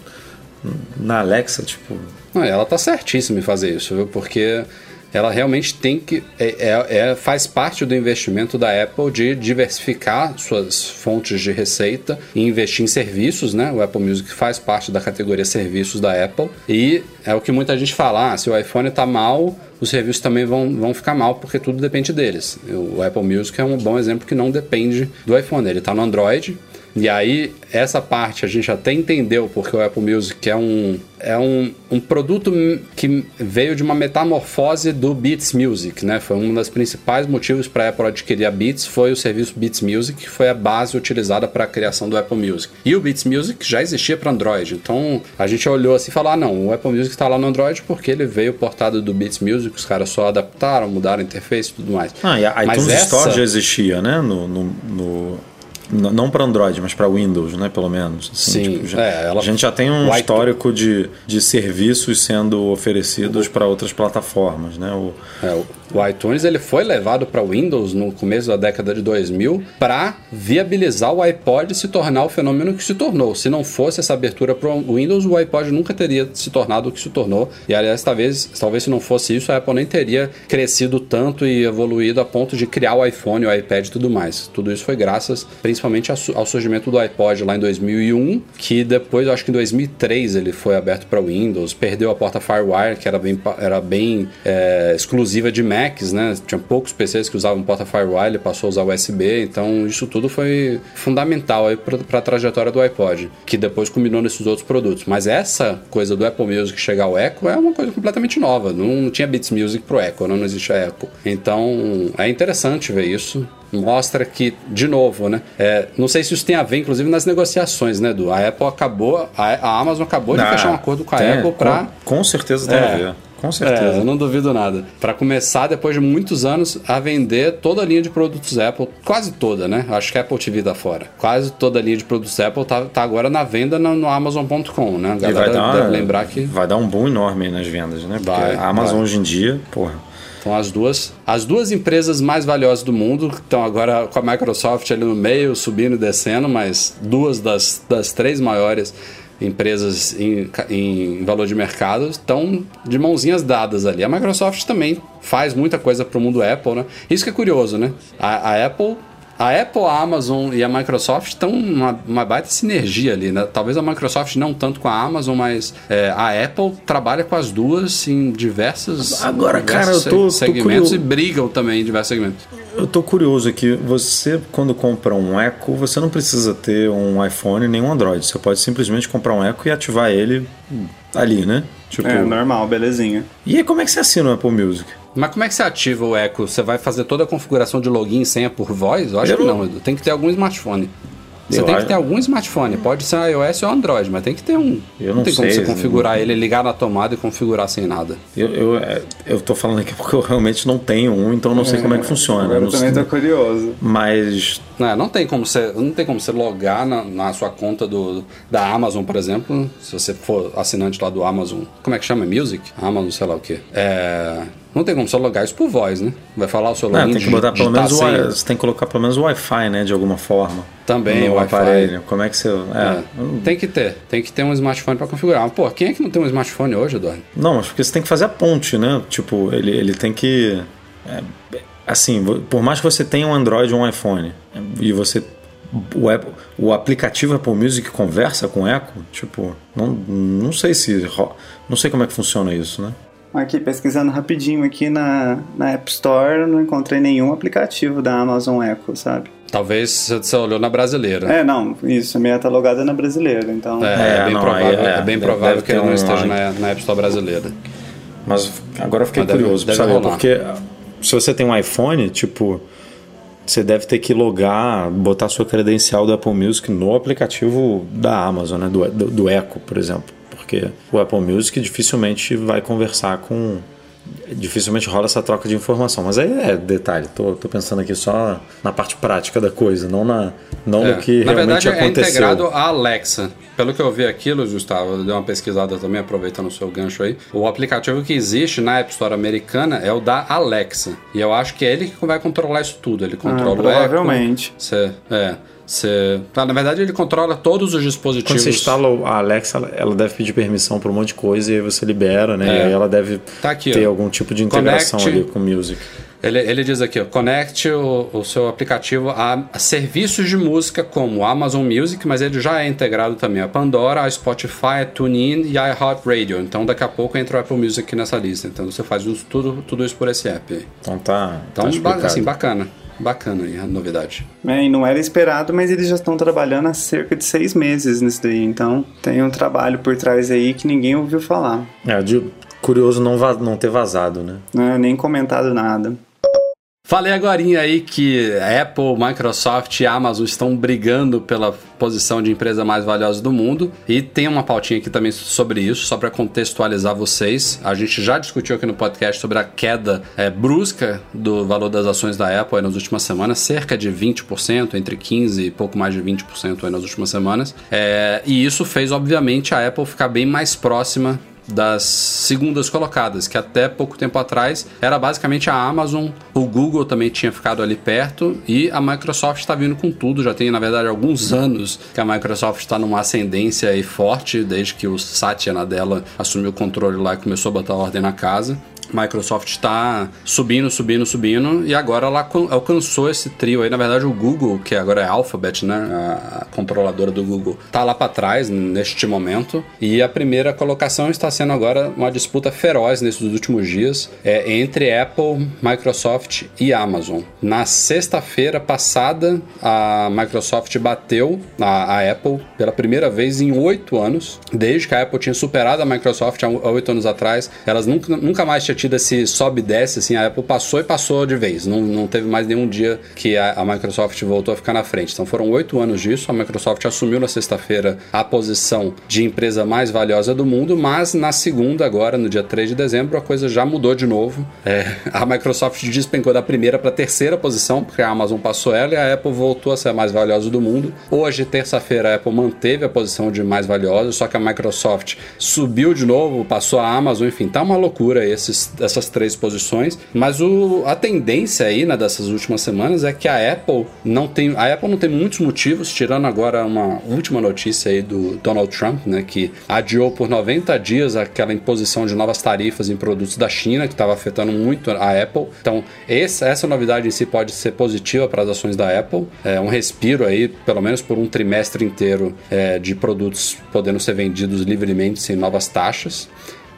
na Alexa, tipo, Não, ela tá certíssima em fazer isso, viu? Porque ela realmente tem que. É, é- é- faz parte do investimento da Apple de diversificar suas fontes de receita e investir em serviços, né? O Apple Music faz parte da categoria serviços da Apple. E é o que muita gente fala: ah, se o iPhone tá mal, os serviços também vão, vão ficar mal, porque tudo depende deles. O Apple Music é um bom exemplo que não depende do iPhone. Ele tá no Android. E aí, essa parte a gente até entendeu, porque o Apple Music é um, é um, um produto que veio de uma metamorfose do Beats Music, né? Foi um dos principais motivos para a Apple adquirir a Beats, foi o serviço Beats Music, que foi a base utilizada para a criação do Apple Music. E o Beats Music já existia para Android, então a gente olhou assim e falou, ah não, o Apple Music está lá no Android porque ele veio portado do Beats Music, os caras só adaptaram, mudaram a interface e tudo mais. Ah, e a Mas iTunes essa- Store já existia, né? No, no, no, não para Android, mas para Windows, né? Pelo menos. assim, Sim, já- é, a gente já tem um histórico de, de serviços sendo oferecidos para outras plataformas, né? O, É, o iTunes ele foi levado para Windows no começo da década de 2000 para viabilizar o iPod se tornar o fenômeno que se tornou. Se não fosse essa abertura para o Windows, o iPod nunca teria se tornado o que se tornou. E aliás, talvez, talvez se não fosse isso, a Apple nem teria crescido tanto e evoluído a ponto de criar o iPhone, o iPad e tudo mais. Tudo isso foi graças principalmente su- ao surgimento do iPod lá em 2001, que depois, acho que em 2003 ele foi aberto para Windows, perdeu a porta FireWire, que era bem, era bem é, exclusiva de Macs, né? Tinha poucos PCs que usavam porta FireWire, ele passou a usar USB, então isso tudo foi fundamental para a trajetória do iPod, que depois culminou nesses outros produtos. Mas essa coisa do Apple Music chegar ao Echo é uma coisa completamente nova. Não tinha Beats Music pro Echo, não, não existia Echo. Então é interessante ver isso mostra que, de novo, né? é, não sei se isso tem a ver, inclusive, nas negociações, né, Edu? A Apple acabou, a, a Amazon acabou de Ah, fechar um acordo com a tem- Apple para. Com, com certeza tem É. a ver. Com É, certeza. eu não duvido nada. Para começar, depois de muitos anos, a vender toda a linha de produtos Apple, quase toda, né? Acho que a Apple TV tá fora. Quase toda a linha de produtos Apple tá, tá agora na venda no, no Amazon.com, né? A E galera vai dar, deve uma- lembrar que vai dar um boom enorme aí nas vendas, né? Porque Vai, a Amazon vai. hoje em dia, porra. Então as duas, as duas empresas mais valiosas do mundo estão agora com a Microsoft ali no meio, subindo e descendo, mas duas das, das três maiores empresas em, em valor de mercado estão de mãozinhas dadas ali. A Microsoft também faz muita coisa para o mundo Apple, né? Isso que é curioso, né? A, a Apple a Apple, a Amazon e a Microsoft estão uma, uma baita sinergia ali, né? Talvez a Microsoft não tanto com a Amazon, mas é, a Apple trabalha com as duas em diversas Agora, cara, diversos eu tô- tô segmentos curioso. e brigam também em diversos segmentos. Eu tô curioso aqui. Você, quando compra um Echo, você não precisa ter um iPhone nem um Android. Você pode simplesmente comprar um Echo e ativar ele ali, né? Tipo, É, normal, belezinha. e aí, como é que você assina o Apple Music? Mas como é que você ativa o Echo? Você vai fazer toda a configuração de login e senha por voz? Eu acho Eu que não- não, Edu. Tem que ter algum smartphone. Você Eu tem que acho- ter algum smartphone. Pode ser iOS ou Android, mas tem que ter um. Eu não tem como sei, você eu configurar ele, ligar na tomada e configurar sem nada. Eu, eu, é, eu tô falando aqui porque eu realmente não tenho um, então não sei como é que funciona. Não eu também sei- tô curioso. Mas Não, não tem como você, não tem como você logar na, na sua conta do, da Amazon, por exemplo, se você for assinante lá do Amazon. Como é que chama? Music? Amazon, sei lá o quê. É, não tem como você logar isso por voz, né? Vai falar o seu não, login. tem que botar pelo menos o. Wi- você tem que colocar pelo menos o Wi-Fi, né, de alguma forma. Também, o Wi-Fi. aparelho. Como é que você. É, É, tem que ter, tem que ter um smartphone para configurar. Mas, pô, quem é que não tem um smartphone hoje, Eduardo? Não, mas porque você tem que fazer a ponte, né? Tipo, ele, ele tem que. é, assim, por mais que você tenha um Android ou um iPhone e você. O, Apple- o aplicativo Apple Music conversa com o Echo, tipo, não, não sei se. Não sei como é que funciona isso, né? Aqui, pesquisando rapidinho aqui na, na App Store, eu não encontrei nenhum aplicativo da Amazon Echo, sabe? Talvez você olhou na brasileira. É, não, isso, a minha tá logada na brasileira, então... É, É, bem não, provável, é, é, bem deve- provável deve que ele não esteja na, na App Store brasileira. Mas agora eu fiquei Mas deve- curioso pra deve saber, rolar. porque se você tem um iPhone, tipo, você deve ter que logar, botar sua credencial do Apple Music no aplicativo da Amazon, né? Do, do, do Echo, por exemplo. Porque o Apple Music dificilmente vai conversar com. Dificilmente rola essa troca de informação. Mas aí é detalhe, tô, tô pensando aqui só na parte prática da coisa, não, na, não É. no que Na realmente verdade, é aconteceu. integrado a Alexa. Pelo que eu vi aquilo, Gustavo, eu dei uma pesquisada também, aproveitando o seu gancho aí. O aplicativo que existe na App Store americana é o da Alexa. E eu acho que é ele que vai controlar isso tudo. Ele controla o Echo. provavelmente. Você, é. Você, tá, na verdade, ele controla todos os Quando dispositivos. você instala a Alexa, ela- ela deve pedir permissão para um monte de coisa e aí você libera, né? É. E aí ela deve Tá aqui, ter ó. algum tipo de integração Connect- ali com o Music. Ele, ele diz aqui, ó, conecte o, o seu aplicativo a, a serviços de música como o Amazon Music, mas ele já é integrado também a Pandora, a Spotify, a TuneIn e a iHeartRadio. Então daqui a pouco entra o Apple Music nessa lista. Então você faz tudo, tudo isso por esse app. aí. Então tá. Então, tá ba- explicado. assim, bacana. Bacana aí a novidade. É, e não era esperado, mas eles já estão trabalhando há cerca de seis meses nisso daí. Então tem um trabalho por trás aí que ninguém ouviu falar. É, de- curioso não, não ter vazado, né? Né? Nem comentado nada. Falei agora aí que Apple, Microsoft e Amazon estão brigando pela posição de empresa mais valiosa do mundo e tem uma pautinha aqui também sobre isso, só para contextualizar vocês. A gente já discutiu aqui no podcast sobre a queda é, brusca do valor das ações da Apple nas últimas semanas, cerca de 20%, entre 15% e pouco mais de 20% nas últimas semanas. É, e isso fez, obviamente, a Apple ficar bem mais próxima das segundas colocadas, que até pouco tempo atrás era basicamente a Amazon, o Google também tinha ficado ali perto e a Microsoft está vindo com tudo. Já tem, na verdade, alguns anos que a Microsoft está numa ascendência aí forte, desde que o Satya Nadella assumiu o controle lá e começou a botar ordem na casa. Microsoft está subindo, subindo, subindo e agora ela alcançou esse trio aí. Na verdade, o Google, que agora é Alphabet, né, a controladora do Google, tá lá para trás neste momento. E a primeira colocação está sendo agora uma disputa feroz nesses últimos dias é, entre Apple, Microsoft e Amazon. Na sexta-feira passada, a Microsoft bateu a, a Apple pela primeira vez em oito anos, desde que a Apple tinha superado a Microsoft há oito anos atrás. Elas nunca, nunca mais tinham tido esse sobe e desce, assim, a Apple passou e passou de vez. Não, não teve mais nenhum dia que a, a Microsoft voltou a ficar na frente. Então foram oito anos disso. A Microsoft assumiu na sexta-feira a posição de empresa mais valiosa do mundo, mas na segunda, agora, no dia 3 de dezembro, a coisa já mudou de novo. É, a Microsoft despencou da primeira para a terceira posição, porque a Amazon passou ela e a Apple voltou a ser a mais valiosa do mundo. Hoje, terça-feira, a Apple manteve a posição de mais valiosa, só que a Microsoft subiu de novo, passou a Amazon, enfim, tá uma loucura esses dessas três posições. Mas o, a tendência aí, né, dessas últimas semanas é que a Apple não tem. A Apple não tem muitos motivos, tirando agora uma última notícia aí do Donald Trump, né? Que adiou por 90 dias aquela imposição de novas tarifas em produtos da China, que estava afetando muito a Apple. Então, essa, essa novidade em si pode ser positiva para as ações da Apple. É um respiro aí, pelo menos por um trimestre inteiro, é, de produtos podendo ser vendidos livremente sem novas taxas.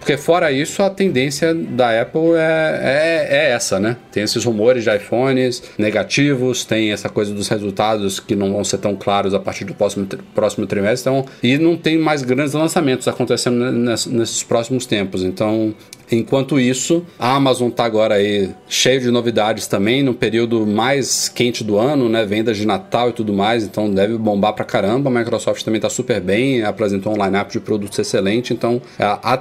Porque fora isso, a tendência da Apple é, é, é, essa, né? Tem esses rumores de iPhones negativos, tem essa coisa dos resultados que não vão ser tão claros a partir do próximo, próximo trimestre. Então, e não tem mais grandes lançamentos acontecendo nesses próximos tempos. Então, Enquanto isso, a Amazon está agora aí cheio de novidades também, no período mais quente do ano, né? Vendas de Natal e tudo mais, então deve bombar pra caramba. A Microsoft também está super bem, apresentou um lineup de produtos excelente, então a, a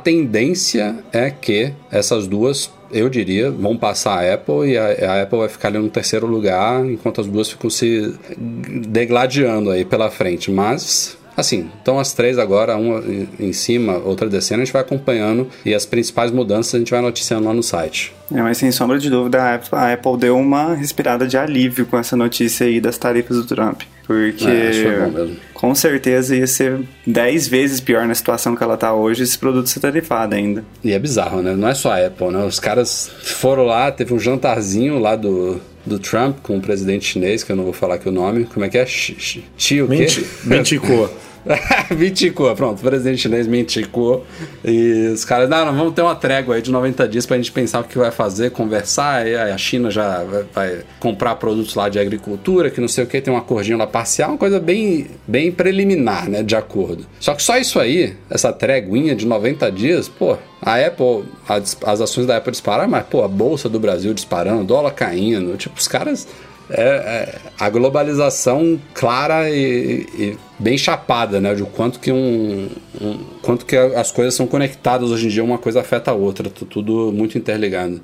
tendência é que essas duas eu diria, vão passar a Apple e a, a, Apple vai ficar ali no terceiro lugar, enquanto as duas ficam se degladiando aí pela frente. Mas Assim, então as três agora, uma em cima, outra descendo, a gente vai acompanhando e as principais mudanças a gente vai noticiando lá no site. É, mas sem sombra de dúvida, a Apple deu uma respirada de alívio com essa notícia aí das tarifas do Trump. Porque é, com certeza ia ser 10 vezes pior na situação que ela tá hoje esse produto ser tarifado ainda. E é bizarro, né? Não é só a Apple, né? Os caras foram lá, teve um jantarzinho lá do, do Trump com o presidente chinês, que eu não vou falar aqui o nome. Como é que é? Xi o quê? Menticou. <laughs> menticou, pronto, o presidente chinês menticou. E os caras, não, não, vamos ter uma trégua aí de 90 dias pra gente pensar o que vai fazer, conversar. E a China já vai, vai comprar produtos lá de agricultura, que não sei o que, tem um acordinho lá parcial, uma coisa bem, bem preliminar, né, de acordo. Só que só isso aí, essa tréguinha de 90 dias, pô, a Apple, as, ações da Apple dispararam, mas, pô, a bolsa do Brasil disparando, dólar caindo, tipo, os caras é, é, a globalização clara e, e, bem chapada, né? De quanto que um, um, quanto que as coisas são conectadas hoje em dia, uma coisa afeta a outra, tudo muito interligado.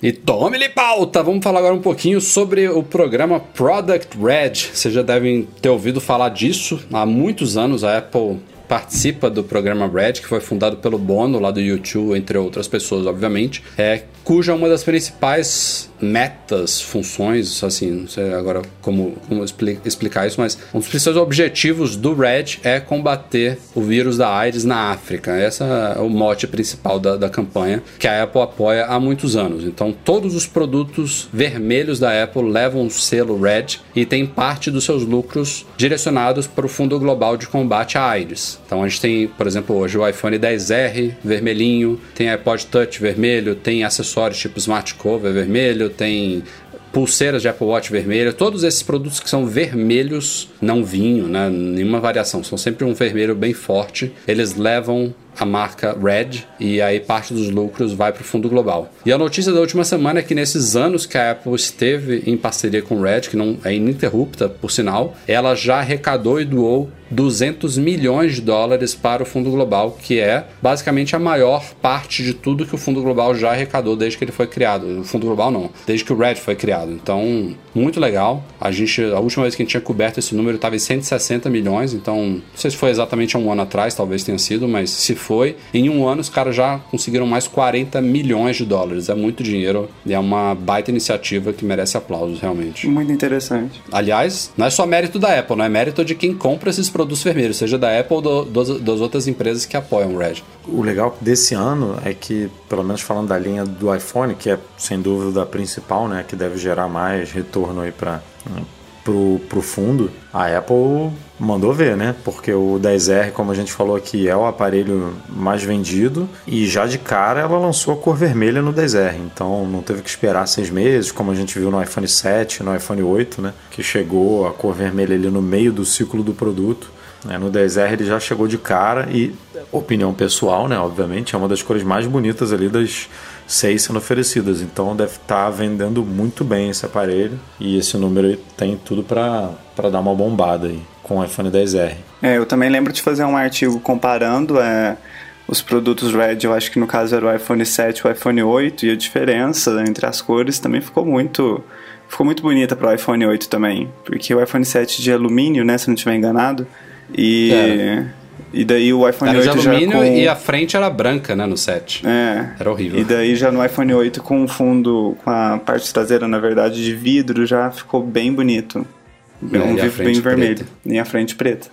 E tome-lhe pauta! Vamos falar agora um pouquinho sobre o programa Product Red. Vocês já devem ter ouvido falar disso. Há muitos anos a Apple participa do programa Red, que foi fundado pelo Bono, lá do YouTube, entre outras pessoas, obviamente, é, cuja uma das principais metas, funções, assim, não sei agora como, como explicar isso, mas um dos principais objetivos do RED é combater o vírus da AIDS na África. Esse é o mote principal da, da campanha que a Apple apoia há muitos anos. Então, todos os produtos vermelhos da Apple levam o selo RED e tem parte dos seus lucros direcionados para o Fundo Global de Combate à AIDS. Então, a gente tem, por exemplo, hoje o iPhone 10R vermelhinho, tem iPod Touch vermelho, tem acessórios tipo Smart Cover vermelho, tem pulseiras de Apple Watch vermelho, todos esses produtos que são vermelhos, não vinho, né? Nenhuma variação, são sempre um vermelho bem forte. Eles levam a marca Red e aí parte dos lucros vai para o fundo global. E a notícia da última semana é que nesses anos que a Apple esteve em parceria com Red, que não é ininterrupta por sinal, ela já arrecadou e doou 200 milhões de dólares para o Fundo Global, que é basicamente a maior parte de tudo que o Fundo Global já arrecadou desde que ele foi criado. O Fundo Global não, desde que o Red foi criado. Então, muito legal. A gente, a última vez que a gente tinha coberto esse número estava em 160 milhões, então não sei se foi exatamente há um ano atrás, talvez tenha sido, mas se foi, em um ano os caras já conseguiram mais 40 milhões de dólares. É muito dinheiro e é uma baita iniciativa que merece aplausos, realmente. Muito interessante. Aliás, não é só mérito da Apple, não é mérito de quem compra esses produtos vermelhos, seja da Apple ou do, do, das outras empresas que apoiam o Red. O legal desse ano é que, pelo menos falando da linha do iPhone, que é sem dúvida a principal, né, que deve gerar mais retorno aí para pro, pro fundo, a Apple mandou ver, né? Porque o 10R, como a gente falou aqui, é o aparelho mais vendido e já de cara ela lançou a cor vermelha no 10R. Então não teve que esperar seis meses, como a gente viu no iPhone 7, no iPhone 8, né? Que chegou a cor vermelha ali no meio do ciclo do produto. Né? No 10R ele já chegou de cara e, opinião pessoal, né? Obviamente, é uma das cores mais bonitas ali das seis sendo oferecidas. Então deve estar tá vendendo muito bem esse aparelho e esse número tem tudo para dar uma bombada aí com o iPhone 10R. É, eu também lembro de fazer um artigo comparando é, os produtos Red, eu acho que no caso era o iPhone 7 e o iPhone 8 e a diferença entre as cores também ficou muito ficou muito bonita para o iPhone 8 também, porque o iPhone 7 de alumínio, né, se não estiver enganado, e e daí o iPhone era 8 de alumínio já com... e a frente era branca, né, no 7. É. Era horrível. E daí já no iPhone 8 com o fundo, com a parte traseira, na verdade, de vidro, já ficou bem bonito. É, um e a vidro frente bem vermelho. E a frente preta.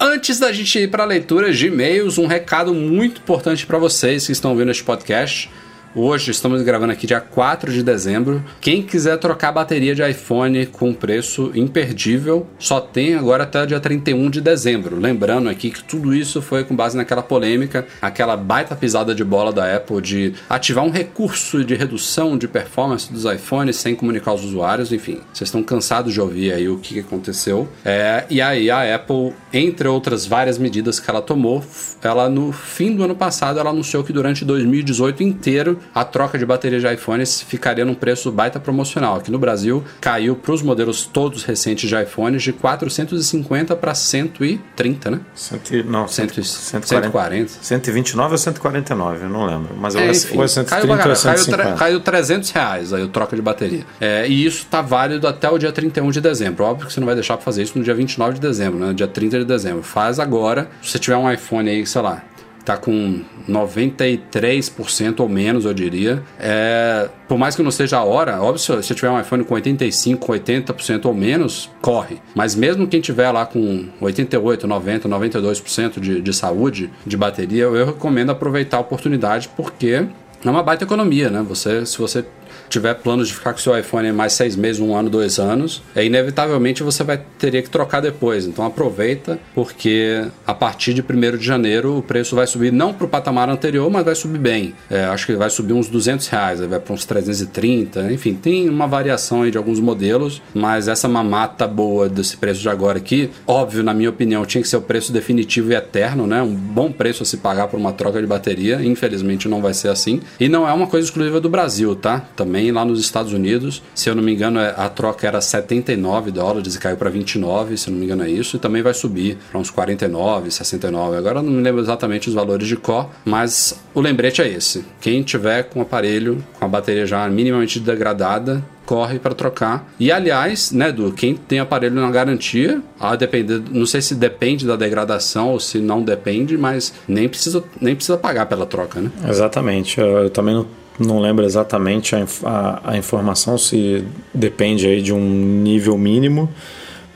Antes da gente ir para a leitura de e-mails, um recado muito importante para vocês que estão vendo este podcast. Hoje estamos gravando aqui dia 4 de dezembro. Quem quiser trocar bateria de iPhone com preço imperdível, só tem agora até dia 31 de dezembro. Lembrando aqui que tudo isso foi com base naquela polêmica, aquela baita pisada de bola da Apple de ativar um recurso de redução de performance dos iPhones sem comunicar aos usuários. Enfim, vocês estão cansados de ouvir aí o que aconteceu. É, e aí a Apple, entre outras várias medidas que ela tomou, ela no fim do ano passado ela anunciou que durante 2018 inteiro a troca de bateria de iPhones ficaria num preço baita promocional. Aqui no Brasil caiu para os modelos todos recentes de iPhones de 450 para 130, né? Cento, não, 100, 140. 140. 129 ou 149, eu não lembro. Mas É, é, enfim, ou é caiu, 130 pra ou é caralho. caiu, 150. caiu 300 reais aí o troca de bateria. É, e isso tá válido até o dia 31 de dezembro. Óbvio que você não vai deixar pra fazer isso no dia 29 de dezembro, né? No dia 30 de dezembro. Faz agora. Se você tiver um iPhone aí, sei lá, tá com 93% ou menos, eu diria. É, por mais que não seja a hora, óbvio, se tiver um iPhone com 85, 80% ou menos, corre. Mas mesmo quem tiver lá com 88, 90, 92% de, de saúde de bateria, eu recomendo aproveitar a oportunidade porque é uma baita economia, né? Você, se você tiver planos de ficar com seu iPhone mais seis meses, um ano, dois anos, é inevitavelmente você vai teria que trocar depois. Então aproveita, porque a partir de 1 de janeiro o preço vai subir não para o patamar anterior, mas vai subir bem. É, acho que vai subir uns 200 reais, vai para uns 330, enfim, tem uma variação aí de alguns modelos, mas essa mamata boa desse preço de agora aqui, óbvio, na minha opinião, tinha que ser o preço definitivo e eterno, né? Um bom preço a se pagar por uma troca de bateria, infelizmente não vai ser assim. E não é uma coisa exclusiva do Brasil, tá? Também lá nos Estados Unidos, se eu não me engano, é- a troca era 79 dólares e caiu para 29, se eu não me engano é isso, e também vai subir para uns 49, 69. Agora eu não me lembro exatamente os valores de cor, mas o lembrete é esse. Quem tiver com o aparelho com a bateria já minimamente degradada, corre para trocar. E aliás, né, Du, quem tem aparelho na garantia, a depender, não sei se depende da degradação ou se não depende, mas nem precisa, nem precisa pagar pela troca, né? Exatamente. Eu, eu também não, não lembro exatamente a, a, a informação se depende aí de um nível mínimo,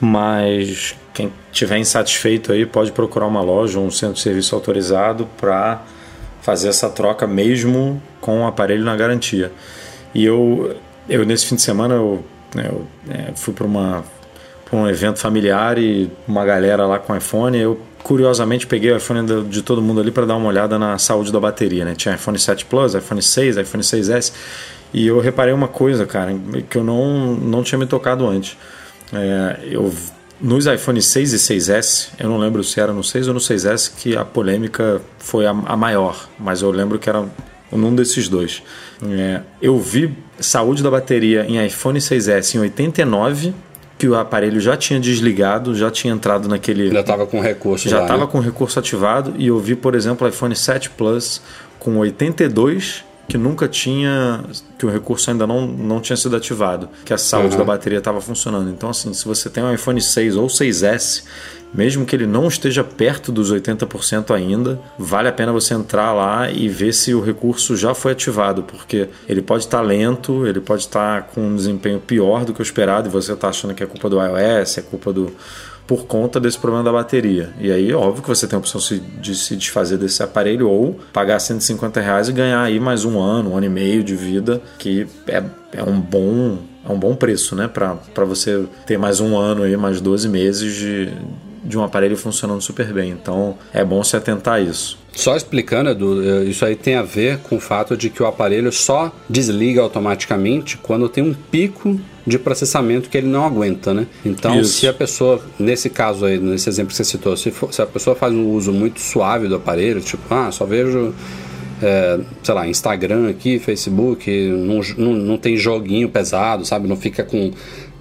mas quem tiver insatisfeito aí pode procurar uma loja ou um centro de serviço autorizado para fazer essa troca mesmo com o aparelho na garantia. E eu, eu nesse fim de semana eu, né, eu, é, fui para uma um evento familiar e uma galera lá com iPhone. Eu curiosamente peguei o iPhone de todo mundo ali para dar uma olhada na saúde da bateria, né? Tinha iPhone 7 Plus, iPhone 6, iPhone 6S e eu reparei uma coisa, cara, que eu não não tinha me tocado antes. É, eu nos iPhone 6 e 6S, eu não lembro se era no 6 ou no 6S que a polêmica foi a, a maior, mas eu lembro que era num desses dois. É, eu vi saúde da bateria em iPhone 6S em 89 que o aparelho já tinha desligado, já tinha entrado naquele. Já estava com recurso Já estava né? com recurso ativado. E eu vi, por exemplo, o iPhone 7 Plus com 82 que nunca tinha. que o recurso ainda não, não tinha sido ativado, que a saúde Uhum. da bateria estava funcionando. Então, assim, se você tem um iPhone 6 ou 6S, mesmo que ele não esteja perto dos 80% ainda, vale a pena você entrar lá e ver se o recurso já foi ativado, porque ele pode estar lento, ele pode estar com um desempenho pior do que o esperado e você está achando que é culpa do iOS, é culpa do por conta desse problema da bateria. E aí, óbvio que você tem a opção de se desfazer desse aparelho ou pagar 150 reais e ganhar aí mais um ano, um ano e meio de vida, que é, é um bom é um bom preço, né? Para você ter mais um ano aí, mais 12 meses de, de um aparelho funcionando super bem. Então é bom se atentar a isso. Só explicando, Edu, eh, isso aí tem a ver com o fato de que o aparelho só desliga automaticamente quando tem um pico de processamento que ele não aguenta, né? Então, Isso. se a pessoa, nesse caso aí, nesse exemplo que você citou, se, for- se a pessoa faz um uso muito suave do aparelho, tipo, ah, só vejo, é, sei lá, Instagram aqui, Facebook, não, não, não tem joguinho pesado, sabe? Não fica com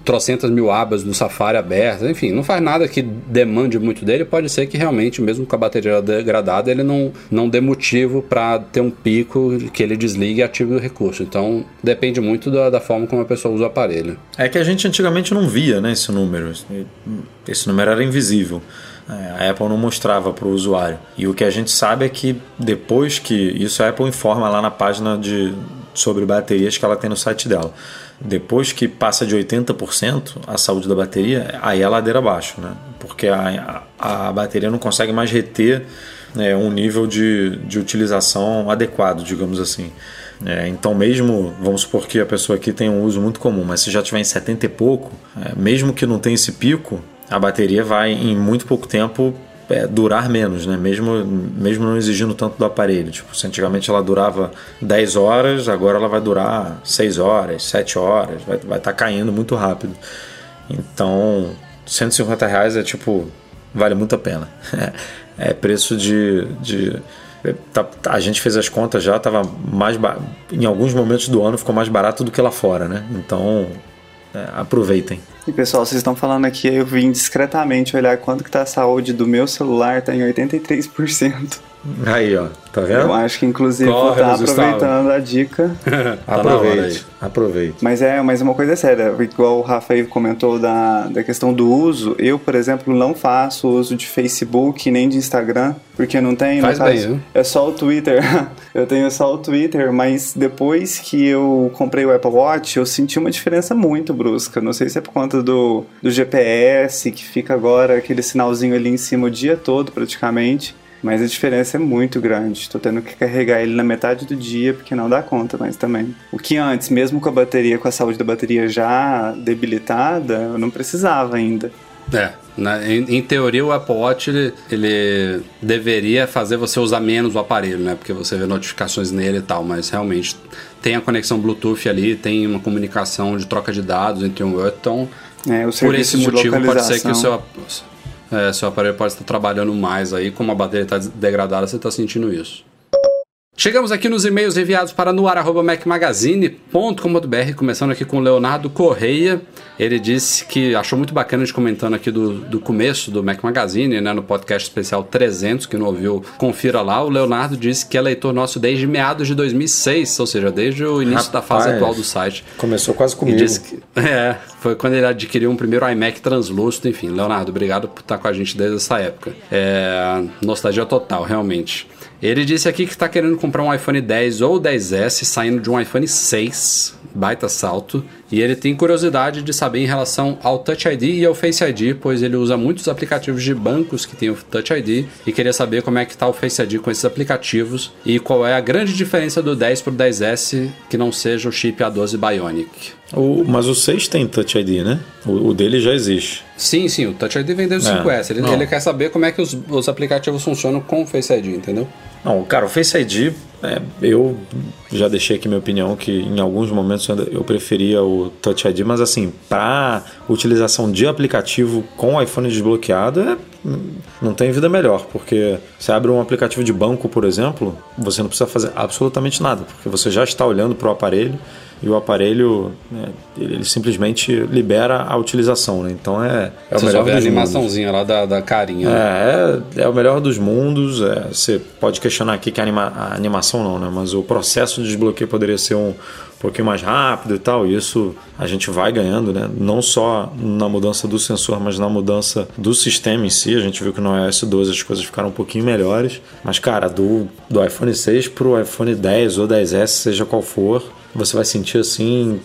trocentas mil abas no Safari abertas, enfim, não faz nada que demande muito dele, pode ser que realmente, mesmo com a bateria degradada, ele não, não dê motivo para ter um pico que ele desligue e ative o recurso. Então, depende muito da, da forma como a pessoa usa o aparelho. É que a gente antigamente não via né, esse número. Esse número era invisível. É, A Apple não mostrava para o usuário. E o que a gente sabe é que depois que. Isso a Apple informa lá na página de, sobre baterias que ela tem no site dela. Depois que passa de 80% a saúde da bateria, aí é ladeira abaixo, né? Porque a, a, a bateria não consegue mais reter né, um nível de, de utilização adequado, digamos assim. É, então, mesmo, vamos supor que a pessoa aqui tem um uso muito comum, mas se já tiver em 70 e pouco, é, mesmo que não tenha esse pico, a bateria vai em muito pouco tempo é, durar menos, né? mesmo, mesmo não exigindo tanto do aparelho. Tipo, se antigamente ela durava 10 horas, agora ela vai durar 6 horas, 7 horas, vai estar tá caindo muito rápido. Então, 150 reais é tipo, vale muito a pena. <laughs> É preço de. de tá- a gente fez as contas já, tava mais em alguns momentos do ano ficou mais barato do que lá fora, né? Então é, aproveitem. E pessoal, vocês estão falando aqui, eu vim discretamente olhar quanto que tá a saúde do meu celular, tá em 83%. Aí, ó, tá vendo? Eu acho que inclusive Corre, Gustavo. aproveitando a dica. <laughs> Tá aí. aproveite, aproveite. Mas é, mas uma coisa é séria, igual o Rafael comentou da, da questão do uso, eu, por exemplo, não faço uso de Facebook nem de Instagram, porque não tem, Faz no bem, caso, viu? é só o Twitter. <laughs> eu tenho só o Twitter, mas depois que eu comprei o Apple Watch, eu senti uma diferença muito brusca. Não sei se é por conta do, do GPS, que fica agora aquele sinalzinho ali em cima o dia todo, praticamente. Mas a diferença é muito grande. Tô tendo que carregar ele na metade do dia porque não dá conta mais também. O que antes, mesmo com a bateria, com a saúde da bateria já debilitada, eu não precisava ainda. É, na- em, em teoria o Apple Watch ele, ele deveria fazer você usar menos o aparelho, né? Porque você vê notificações nele e tal, mas realmente tem a conexão Bluetooth ali, tem uma comunicação de troca de dados entre um e outro, então É, por esse motivo pode ser que o seu, é, seu aparelho pode estar trabalhando mais aí, como a bateria está degradada, você está sentindo isso. Chegamos aqui nos e-mails enviados para noar.macmagazine.com.br, começando aqui com o Leonardo Correia. Ele disse que achou muito bacana a gente comentando aqui do, do começo do Mac Magazine, né, no podcast especial 300, que não ouviu, confira lá. O Leonardo disse que é leitor nosso desde meados de 2006, ou seja, desde o início da fase Rapaz. atual do site. Começou quase E comigo. disse que, <laughs> é, foi quando ele adquiriu um primeiro iMac translúcido, enfim. Leonardo, obrigado por estar com a gente desde essa época. É, nostalgia total, realmente. Ele disse aqui que está querendo comprar um iPhone 10 ou 10S saindo de um iPhone 6, baita salto. E ele tem curiosidade de saber em relação ao Touch ID e ao Face ID, pois ele usa muitos aplicativos de bancos que tem o Touch ID e queria saber como é que está o Face ID com esses aplicativos e qual é a grande diferença do 10 para o 10S que não seja o chip A12 Bionic. O- mas o 6 tem Touch ID, né? O, o dele já existe. Sim, sim, o Touch ID vem desde o É, 5S. Ele, ele quer saber como é que os, os aplicativos funcionam com o Face ID, entendeu? Não, cara, o Face ID É, eu já deixei aqui minha opinião que em alguns momentos eu preferia o Touch ID, mas assim, para utilização de aplicativo com o iPhone desbloqueado, é, não tem vida melhor, porque você abre um aplicativo de banco, por exemplo, você não precisa fazer absolutamente nada, porque você já está olhando para o aparelho e o aparelho né, ele simplesmente libera a utilização, né? Então é, é o melhor a animaçãozinha mundos. lá da, da carinha. É, né? é, é, o melhor dos mundos. É, você pode questionar aqui que a, anima, a animação não, né? Mas o processo de desbloqueio poderia ser um, pouquinho mais rápido e tal. E isso a gente vai ganhando, né? Não só na mudança do sensor, mas na mudança do sistema em si. A gente viu que no iOS 12 as coisas ficaram um pouquinho melhores. Mas, cara, do, do iPhone 6 para o iPhone 10 ou 10S, seja qual for, você vai sentir assim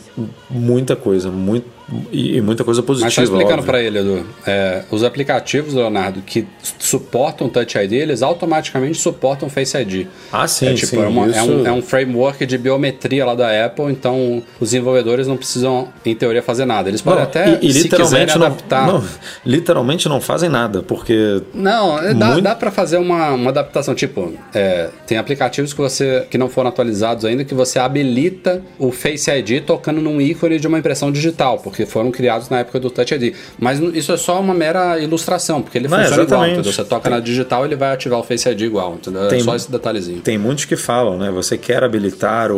muita coisa, muito e, muita coisa positiva. Mas só explicando para ele, Edu, é, os aplicativos, Leonardo, que suportam Touch ID, eles automaticamente suportam Face ID. Ah, sim, é, tipo, sim. É, uma, isso... é, um, é, um, framework de biometria lá da Apple, então os desenvolvedores não precisam, em teoria, fazer nada. Eles podem não, até, e, e se quiserem, não, adaptar... Não, literalmente não fazem nada, porque... Não, é, dá, muito... dá para fazer uma, uma adaptação, tipo, é, tem aplicativos que, você, que não foram atualizados ainda, que você habilita o Face ID tocando num ícone de uma impressão digital, porque foram criados na época do Touch ID. Mas isso é só uma mera ilustração, porque ele Não, funciona exatamente. igual, entendeu? Você toca tem... na digital, ele vai ativar o Face ID igual, entendeu? É tem, é só esse detalhezinho. Tem muitos que falam, né? Você quer habilitar o,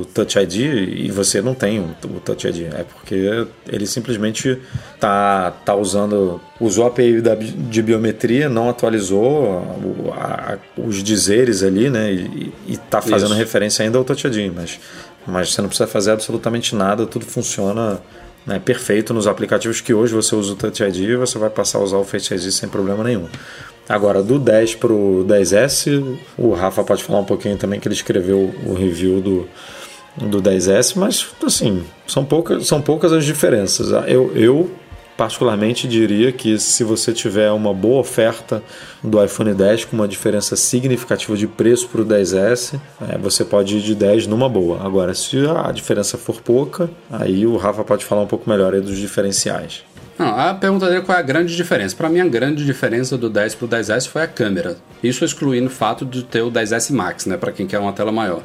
o Touch ID e você não tem o, o Touch ID. É porque ele simplesmente tá, tá usando usou a API da, de biometria, não atualizou a, a, os dizeres ali, né? E, está fazendo Isso. referência ainda ao Touch ID, mas mas você não precisa fazer absolutamente nada, tudo funciona né, perfeito nos aplicativos que hoje você usa o Touch ID você vai passar a usar o Face ID sem problema nenhum. Agora, do 10 para o 10S, o Rafa pode falar um pouquinho também que ele escreveu o review do, do 10S, mas assim, são poucas, são poucas as diferenças. Eu, eu particularmente diria que se você tiver uma boa oferta do iPhone 10 com uma diferença significativa de preço para o 10S, é, você pode ir de 10 numa boa. Agora, se a diferença for pouca, aí o Rafa pode falar um pouco melhor dos diferenciais. Não, a pergunta dele é qual é a grande diferença. Para mim, a grande diferença do 10 para o 10S foi a câmera. Isso excluindo o fato de ter o 10S Max, né, para quem quer uma tela maior.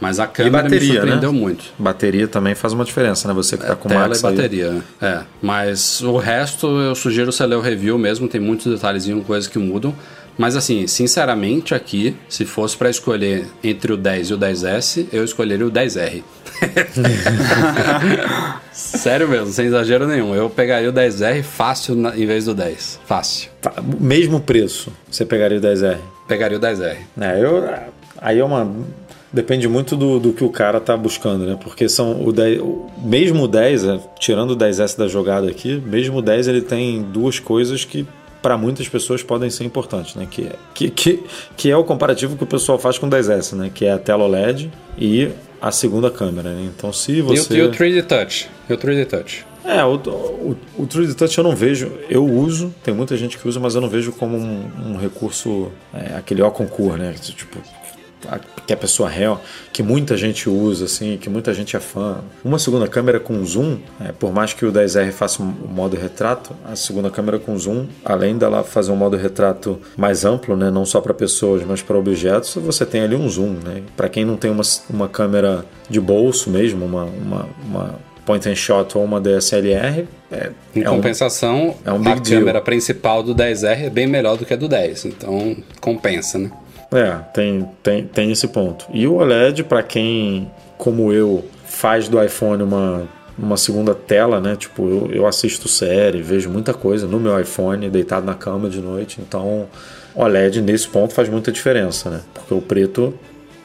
Mas a câmera bateria, me surpreendeu né? muito. Bateria também faz uma diferença, né? Você que tá é, com tela Max e bateria. Aí. É, mas o resto eu sugiro você ler o review mesmo, tem muitos detalhezinhos, coisas que mudam. Mas assim, sinceramente aqui, se fosse para escolher entre o 10 e o 10S, eu escolheria o 10R. <laughs> Sério mesmo, sem exagero nenhum. Eu pegaria o 10R fácil na, em vez do 10. Fácil. Tá, mesmo preço, você pegaria o 10R? Pegaria o 10R. É, eu, aí é uma Depende muito do, do que o cara tá buscando, né? Porque são o 10, mesmo o 10, é, tirando o 10S da jogada aqui, mesmo o 10 ele tem duas coisas que para muitas pessoas podem ser importantes, né? Que, é, que, que, que é o comparativo que o pessoal faz com o 10S, né? Que é a tela OLED e a segunda câmera, né? Então se você... E o, e o 3D Touch. E o 3D Touch. É, o, o, o 3D Touch eu não vejo, eu uso, tem muita gente que usa, mas eu não vejo como um, um recurso, é, aquele ó concur, né? Tipo, que a pessoa real, que muita gente usa, assim, que muita gente é fã. Uma segunda câmera com zoom, é, por mais que o 10R faça o modo retrato, a segunda câmera com zoom, além dela fazer um modo retrato mais amplo, né, não só para pessoas, mas para objetos, você tem ali um zoom. Né? Para quem não tem uma, uma câmera de bolso mesmo, uma, uma, uma point and shot ou uma DSLR. É, em é compensação, um, é um a deal. câmera principal do 10R é bem melhor do que a do 10, então compensa, né? É, tem, tem, tem esse ponto. E o OLED, para quem, como eu, faz do iPhone uma, uma segunda tela, né? Tipo, eu, eu assisto série, vejo muita coisa no meu iPhone, deitado na cama de noite. Então, OLED nesse ponto faz muita diferença, né? Porque o preto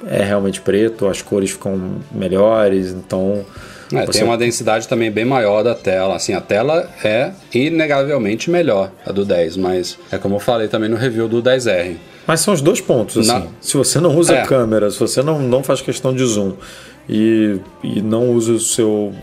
é realmente preto, as cores ficam melhores, então. É, você... Tem uma densidade também bem maior da tela. Assim, a tela é inegavelmente melhor, a do 10, mas é como eu falei também no review do 10R. Mas são os dois pontos, assim. Na... Se você não usa é. câmera, se você não, não faz questão de zoom e, e não usa o seu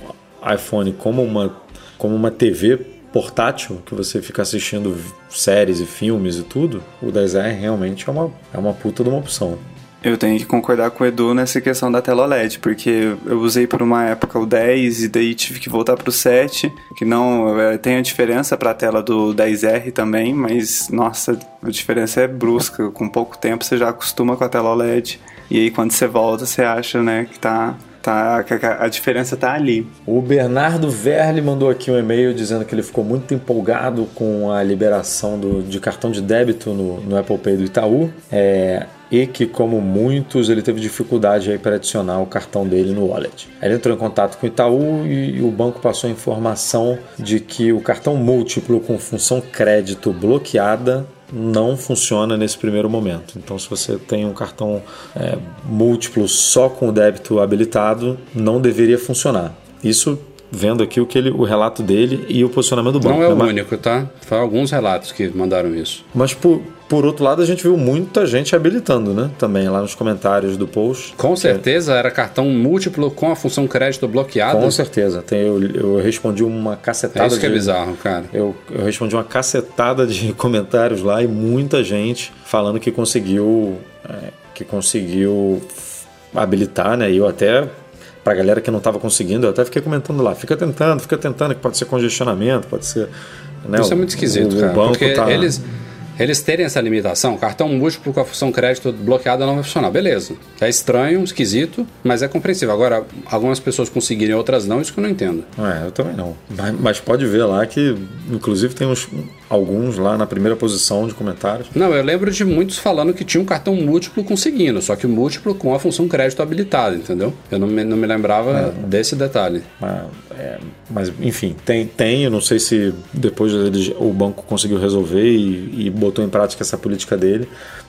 iPhone como uma, como uma TV portátil, que você fica assistindo séries e filmes e tudo, o 10R realmente é uma, é uma puta de uma opção. Eu tenho que concordar com o Edu nessa questão da tela OLED, porque eu usei por uma época o 10 e daí tive que voltar pro 7, que não é, tem a diferença para a tela do 10R também, mas nossa, a diferença é brusca, com pouco tempo você já acostuma com a tela OLED. E aí quando você volta, você acha, né, que tá Tá, a diferença tá ali. O Bernardo Verli mandou aqui um e-mail dizendo que ele ficou muito empolgado com a liberação do, de cartão de débito no, no Apple Pay do Itaú. É, e que, como muitos, ele teve dificuldade para adicionar o cartão dele no wallet. Ele entrou em contato com o Itaú e o banco passou a informação de que o cartão múltiplo com função crédito bloqueada não funciona nesse primeiro momento. Então, se você tem um cartão é, múltiplo só com o débito habilitado, não deveria funcionar. Isso vendo aqui o, que ele, o relato dele e o posicionamento do banco. Não é né? o único, tá? Foi alguns relatos que mandaram isso. Mas por, por outro lado, a gente viu muita gente habilitando, né? Também lá nos comentários do post. Com certeza, era cartão múltiplo com a função crédito bloqueada. Com certeza. Tem, eu, eu respondi uma cacetada é isso de, que é bizarro, cara. Eu, eu respondi uma cacetada de <laughs> comentários lá e muita gente falando que conseguiu. É, que conseguiu habilitar, né? E eu até para a galera que não estava conseguindo, eu até fiquei comentando lá, fica tentando, fica tentando, que pode ser congestionamento, pode ser. Né, Isso é muito esquisito, o, cara. O banco porque tá... eles, eles terem essa limitação, cartão múltiplo com a função crédito bloqueada não vai funcionar. Beleza. É estranho, esquisito, mas é compreensível. Agora, algumas pessoas conseguirem, outras não, isso que eu não entendo. É, eu também não. Mas, mas pode ver lá que, inclusive, tem uns, alguns lá na primeira posição de comentários. Não, eu lembro de muitos falando que tinha um cartão múltiplo conseguindo, só que múltiplo com a função crédito habilitada, entendeu? Eu não me, não me lembrava é, desse detalhe. Mas, é, mas, enfim, tem, tem, eu não sei se depois ele, o banco conseguiu resolver e, e botou em prática essa política dele,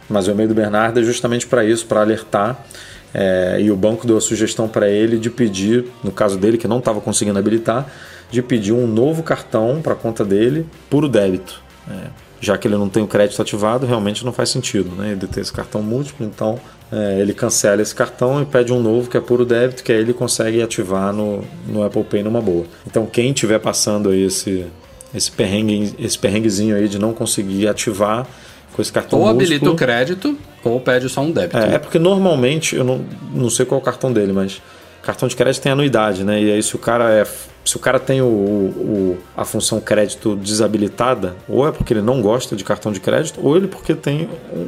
mas o e-mail do Bernardo é justamente para isso, para alertar. É, e o banco deu a sugestão para ele de pedir, no caso dele que não estava conseguindo habilitar, de pedir um novo cartão para a conta dele puro débito. É, já que ele não tem o crédito ativado, realmente não faz sentido né, ele ter esse cartão múltiplo, então é, ele cancela esse cartão e pede um novo que é puro débito, que aí ele consegue ativar no, no Apple Pay numa boa. Então quem estiver passando aí esse, esse, perrengue, esse perrenguezinho aí de não conseguir ativar com esse cartão Ou múltiplo, habilita o crédito ou pede só um débito. É, é porque normalmente, eu não, não sei qual é o cartão dele, mas cartão de crédito tem anuidade, né? E aí se o cara é se o cara tem o, o, a função crédito desabilitada, ou é porque ele não gosta de cartão de crédito, ou ele porque tem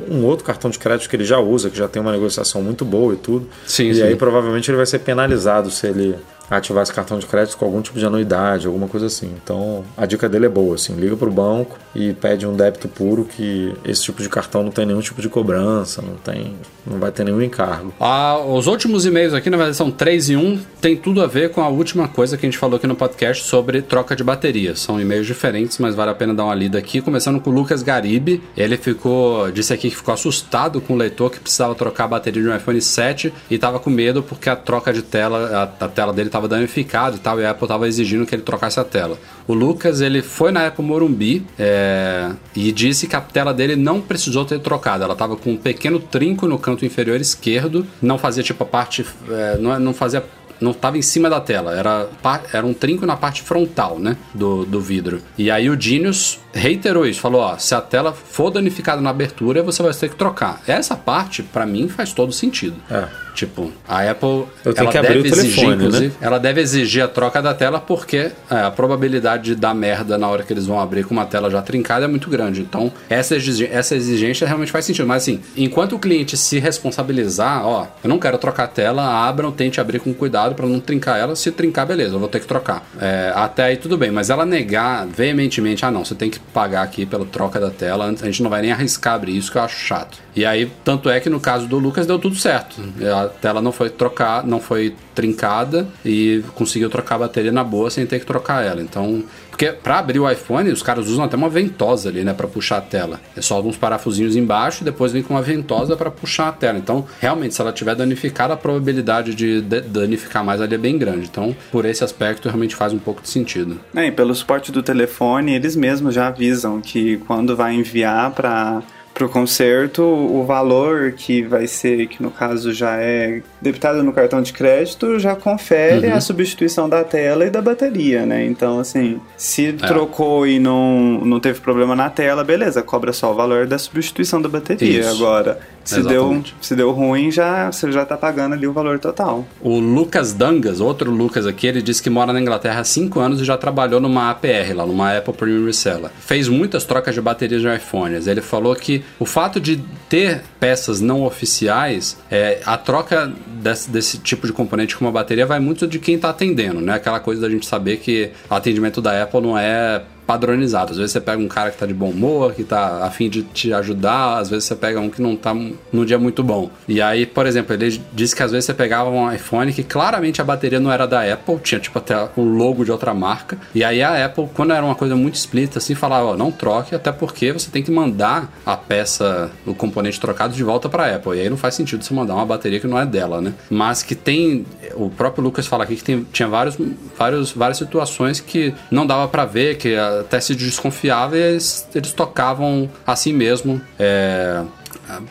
um outro cartão de crédito que ele já usa, que já tem uma negociação muito boa e tudo. Sim, e sim. aí provavelmente ele vai ser penalizado se ele ativar esse cartão de crédito com algum tipo de anuidade, alguma coisa assim. Então, a dica dele é boa, assim, liga para o banco e pede um débito puro que esse tipo de cartão não tem nenhum tipo de cobrança, não tem, não vai ter nenhum encargo. Ah, os últimos e-mails aqui, na verdade, são 3 e 1, tem tudo a ver com a última coisa que a gente falou aqui no podcast sobre troca de baterias. São e-mails diferentes, mas vale a pena dar uma lida aqui, começando com o Lucas Garibe. Ele ficou, disse aqui que ficou assustado com o leitor que precisava trocar a bateria de um iPhone 7 e estava com medo porque a troca de tela, a, a tela dele estava danificado e tal, e a Apple estava exigindo que ele trocasse a tela. O Lucas, ele foi na Apple Morumbi é, e disse que a tela dele não precisou ter trocado. Ela estava com um pequeno trinco no canto inferior esquerdo, não fazia tipo a parte, é, não, não fazia não estava em cima da tela, era, era um trinco na parte frontal, né, do, do vidro. E aí o Genius reiterou isso, falou, ó, se a tela for danificada na abertura, você vai ter que trocar. Essa parte, para mim, faz todo sentido. É. Tipo, a Apple Eu tenho ela que abrir deve o telefone, exigir, inclusive, né? ela deve exigir a troca da tela porque é, a probabilidade de dar merda na hora que eles vão abrir com uma tela já trincada é muito grande. Então, essa exigência, essa exigência realmente faz sentido. Mas assim, enquanto o cliente se responsabilizar, ó, eu não quero trocar a tela, abram, tente abrir com cuidado para não trincar ela. Se trincar, beleza, eu vou ter que trocar. É, até aí tudo bem, mas ela negar veementemente, ah não, você tem que pagar aqui pela troca da tela, a gente não vai nem arriscar abrir isso que eu acho chato. E aí, tanto é que no caso do Lucas deu tudo certo. A tela não foi trocar, não foi trincada e conseguiu trocar a bateria na boa sem ter que trocar ela. Então, porque para abrir o iPhone, os caras usam até uma ventosa ali, né, para puxar a tela. É só uns parafusinhos embaixo e depois vem com uma ventosa para puxar a tela. Então, realmente, se ela tiver danificada, a probabilidade de danificar mais ali é bem grande. Então, por esse aspecto, realmente faz um pouco de sentido. É, e pelo suporte do telefone, eles mesmos já avisam que quando vai enviar para pro conserto, o valor que vai ser, que no caso já é debitado no cartão de crédito, já confere uhum. a substituição da tela e da bateria, né? Então, assim, se é. trocou e não, não teve problema na tela, beleza, cobra só o valor da substituição da bateria. Isso. Agora, Se deu, se deu ruim, já, você já tá pagando ali o valor total. O Lucas Dangas, outro Lucas aqui, ele disse que mora na Inglaterra há 5 anos e já trabalhou numa APR lá, numa Apple Premium Reseller. Fez muitas trocas de baterias de iPhones. Ele falou que o fato de ter peças não oficiais, é, a troca desse, desse tipo de componente com uma bateria vai muito de quem está atendendo, né? Aquela coisa da gente saber que o atendimento da Apple não é padronizado. Às vezes você pega um cara que tá de bom humor, que tá afim de te ajudar, às vezes você pega um que não tá num dia muito bom. E aí, por exemplo, ele disse que às vezes você pegava um iPhone que claramente a bateria não era da Apple, tinha tipo até o logo de outra marca. E aí a Apple, quando era uma coisa muito explícita, assim, falava, ó, não troque, até porque você tem que mandar a peça, o componente trocado de volta para Apple. E aí não faz sentido você mandar uma bateria que não é dela, né? Mas que tem, o próprio Lucas fala aqui que tem, tinha vários, vários, várias situações que não dava para ver, que a até se desconfiava eles, eles tocavam assim mesmo. É,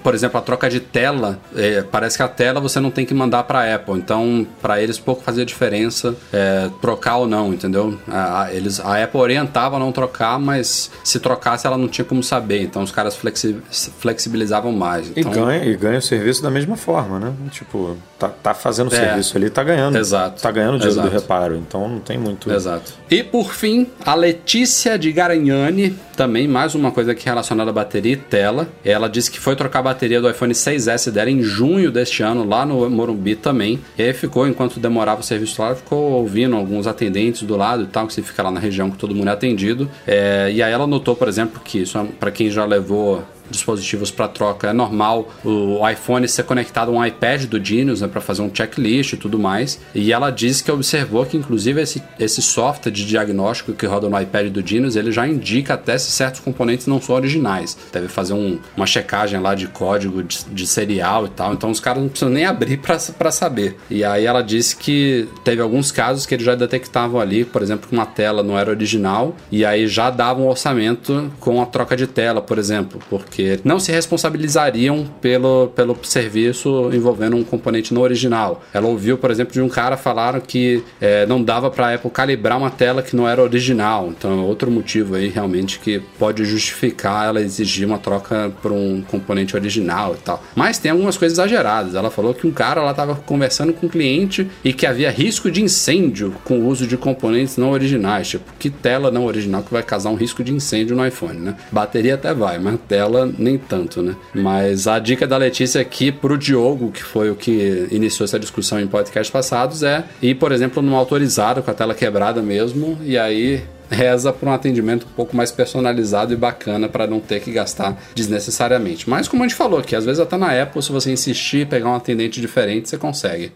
por exemplo, a troca de tela, é, parece que a tela você não tem que mandar para a Apple. Então, para eles pouco fazia diferença é, trocar ou não, entendeu? A, eles, a Apple orientava a não trocar, mas se trocasse ela não tinha como saber. Então, os caras flexi, flexibilizavam mais. Então, e, ganha, e ganha o serviço da mesma forma, né? Tipo, tá, tá fazendo o é, serviço ali, tá ganhando. Exato. Tá ganhando o dinheiro do reparo. Então, não tem muito. Exato. E por fim, a Letícia de Garanhani, também mais uma coisa aqui relacionada à bateria e tela. Ela disse que foi trocar a bateria do iPhone 6S dela em junho deste ano, lá no Morumbi também. E aí ficou, enquanto demorava o serviço lá, ficou ouvindo alguns atendentes do lado e tal, que você fica lá na região que todo mundo é atendido. É, e aí ela notou, por exemplo, que isso é para quem já levou dispositivos para troca. É normal o iPhone ser conectado a um iPad do Genius né, para fazer um checklist e tudo mais. E ela disse que observou que, inclusive, esse, esse software de diagnóstico que roda no iPad do Genius ele já indica até se certos componentes não são originais. Deve fazer um, uma checagem lá de código de, de, serial e tal. Então os caras não precisam nem abrir para saber. E aí ela disse que teve alguns casos que eles já detectavam ali, por exemplo, que uma tela não era original e aí já davam um orçamento com a troca de tela, por exemplo, porque não se responsabilizariam pelo, pelo serviço envolvendo um componente não original. Ela ouviu, por exemplo, de um cara falar que é, não dava para a Apple calibrar uma tela que não era original. Então, é outro motivo aí realmente que pode justificar ela exigir uma troca por um componente original e tal. Mas tem algumas coisas exageradas. Ela falou que um cara lá estava conversando com um cliente e que havia risco de incêndio com o uso de componentes não originais. Tipo, que tela não original que vai causar um risco de incêndio no iPhone, né? Bateria até vai, mas tela nem tanto, né? Mas a dica da Letícia aqui pro Diogo, que foi o que iniciou essa discussão em podcasts passados, é ir, por exemplo, num autorizado com a tela quebrada mesmo, e aí reza por um atendimento um pouco mais personalizado e bacana para não ter que gastar desnecessariamente. Mas como a gente falou aqui, às vezes até na Apple, se você insistir pegar um atendente diferente, você consegue.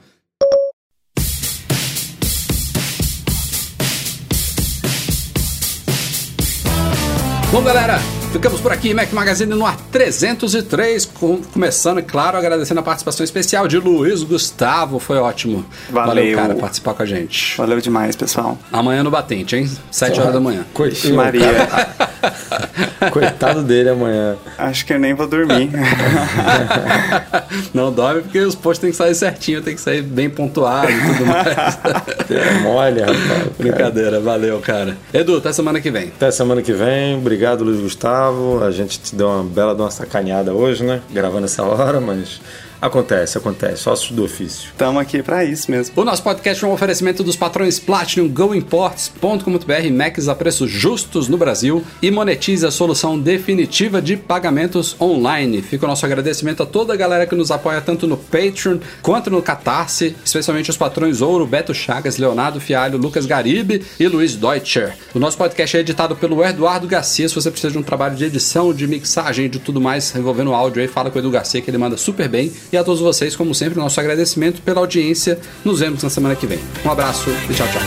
Bom, galera, Ficamos por aqui, Mac Magazine no ar 303, com, começando, claro, agradecendo a participação especial de Luiz Gustavo, foi ótimo. Valeu. Valeu, cara, participar com a gente. Valeu demais, pessoal. Amanhã no Batente, hein? 7 horas da manhã. <laughs> Coitado. Maria. <laughs> Coitado dele amanhã. Acho que eu nem vou dormir. <laughs> Não dorme porque os posts tem que sair certinho, tem que sair bem pontuado e tudo mais. É mole, rapaz. Brincadeira, valeu, cara. Edu, até semana que vem. Até semana que vem. Obrigado, Luiz Gustavo. A gente te deu uma bela de uma sacaneada hoje, né? Gravando essa hora, mas Acontece, acontece. Sócios do ofício. Estamos aqui para isso mesmo. O nosso podcast é um oferecimento dos patrões Platinum, GoImports.com.br, Macs a preços justos no Brasil e monetize a solução definitiva de pagamentos online. Fica o nosso agradecimento a toda a galera que nos apoia tanto no Patreon quanto no Catarse, especialmente os patrões Ouro, Beto Chagas, Leonardo Fialho, Lucas Garibe e Luiz Deutscher. O nosso podcast é editado pelo Eduardo Garcia. Se você precisa de um trabalho de edição, de mixagem, de tudo mais envolvendo áudio aí, fala com o Edu Garcia que ele manda super bem. E a todos vocês, como sempre, nosso agradecimento pela audiência. Nos vemos na semana que vem. Um abraço e tchau, tchau.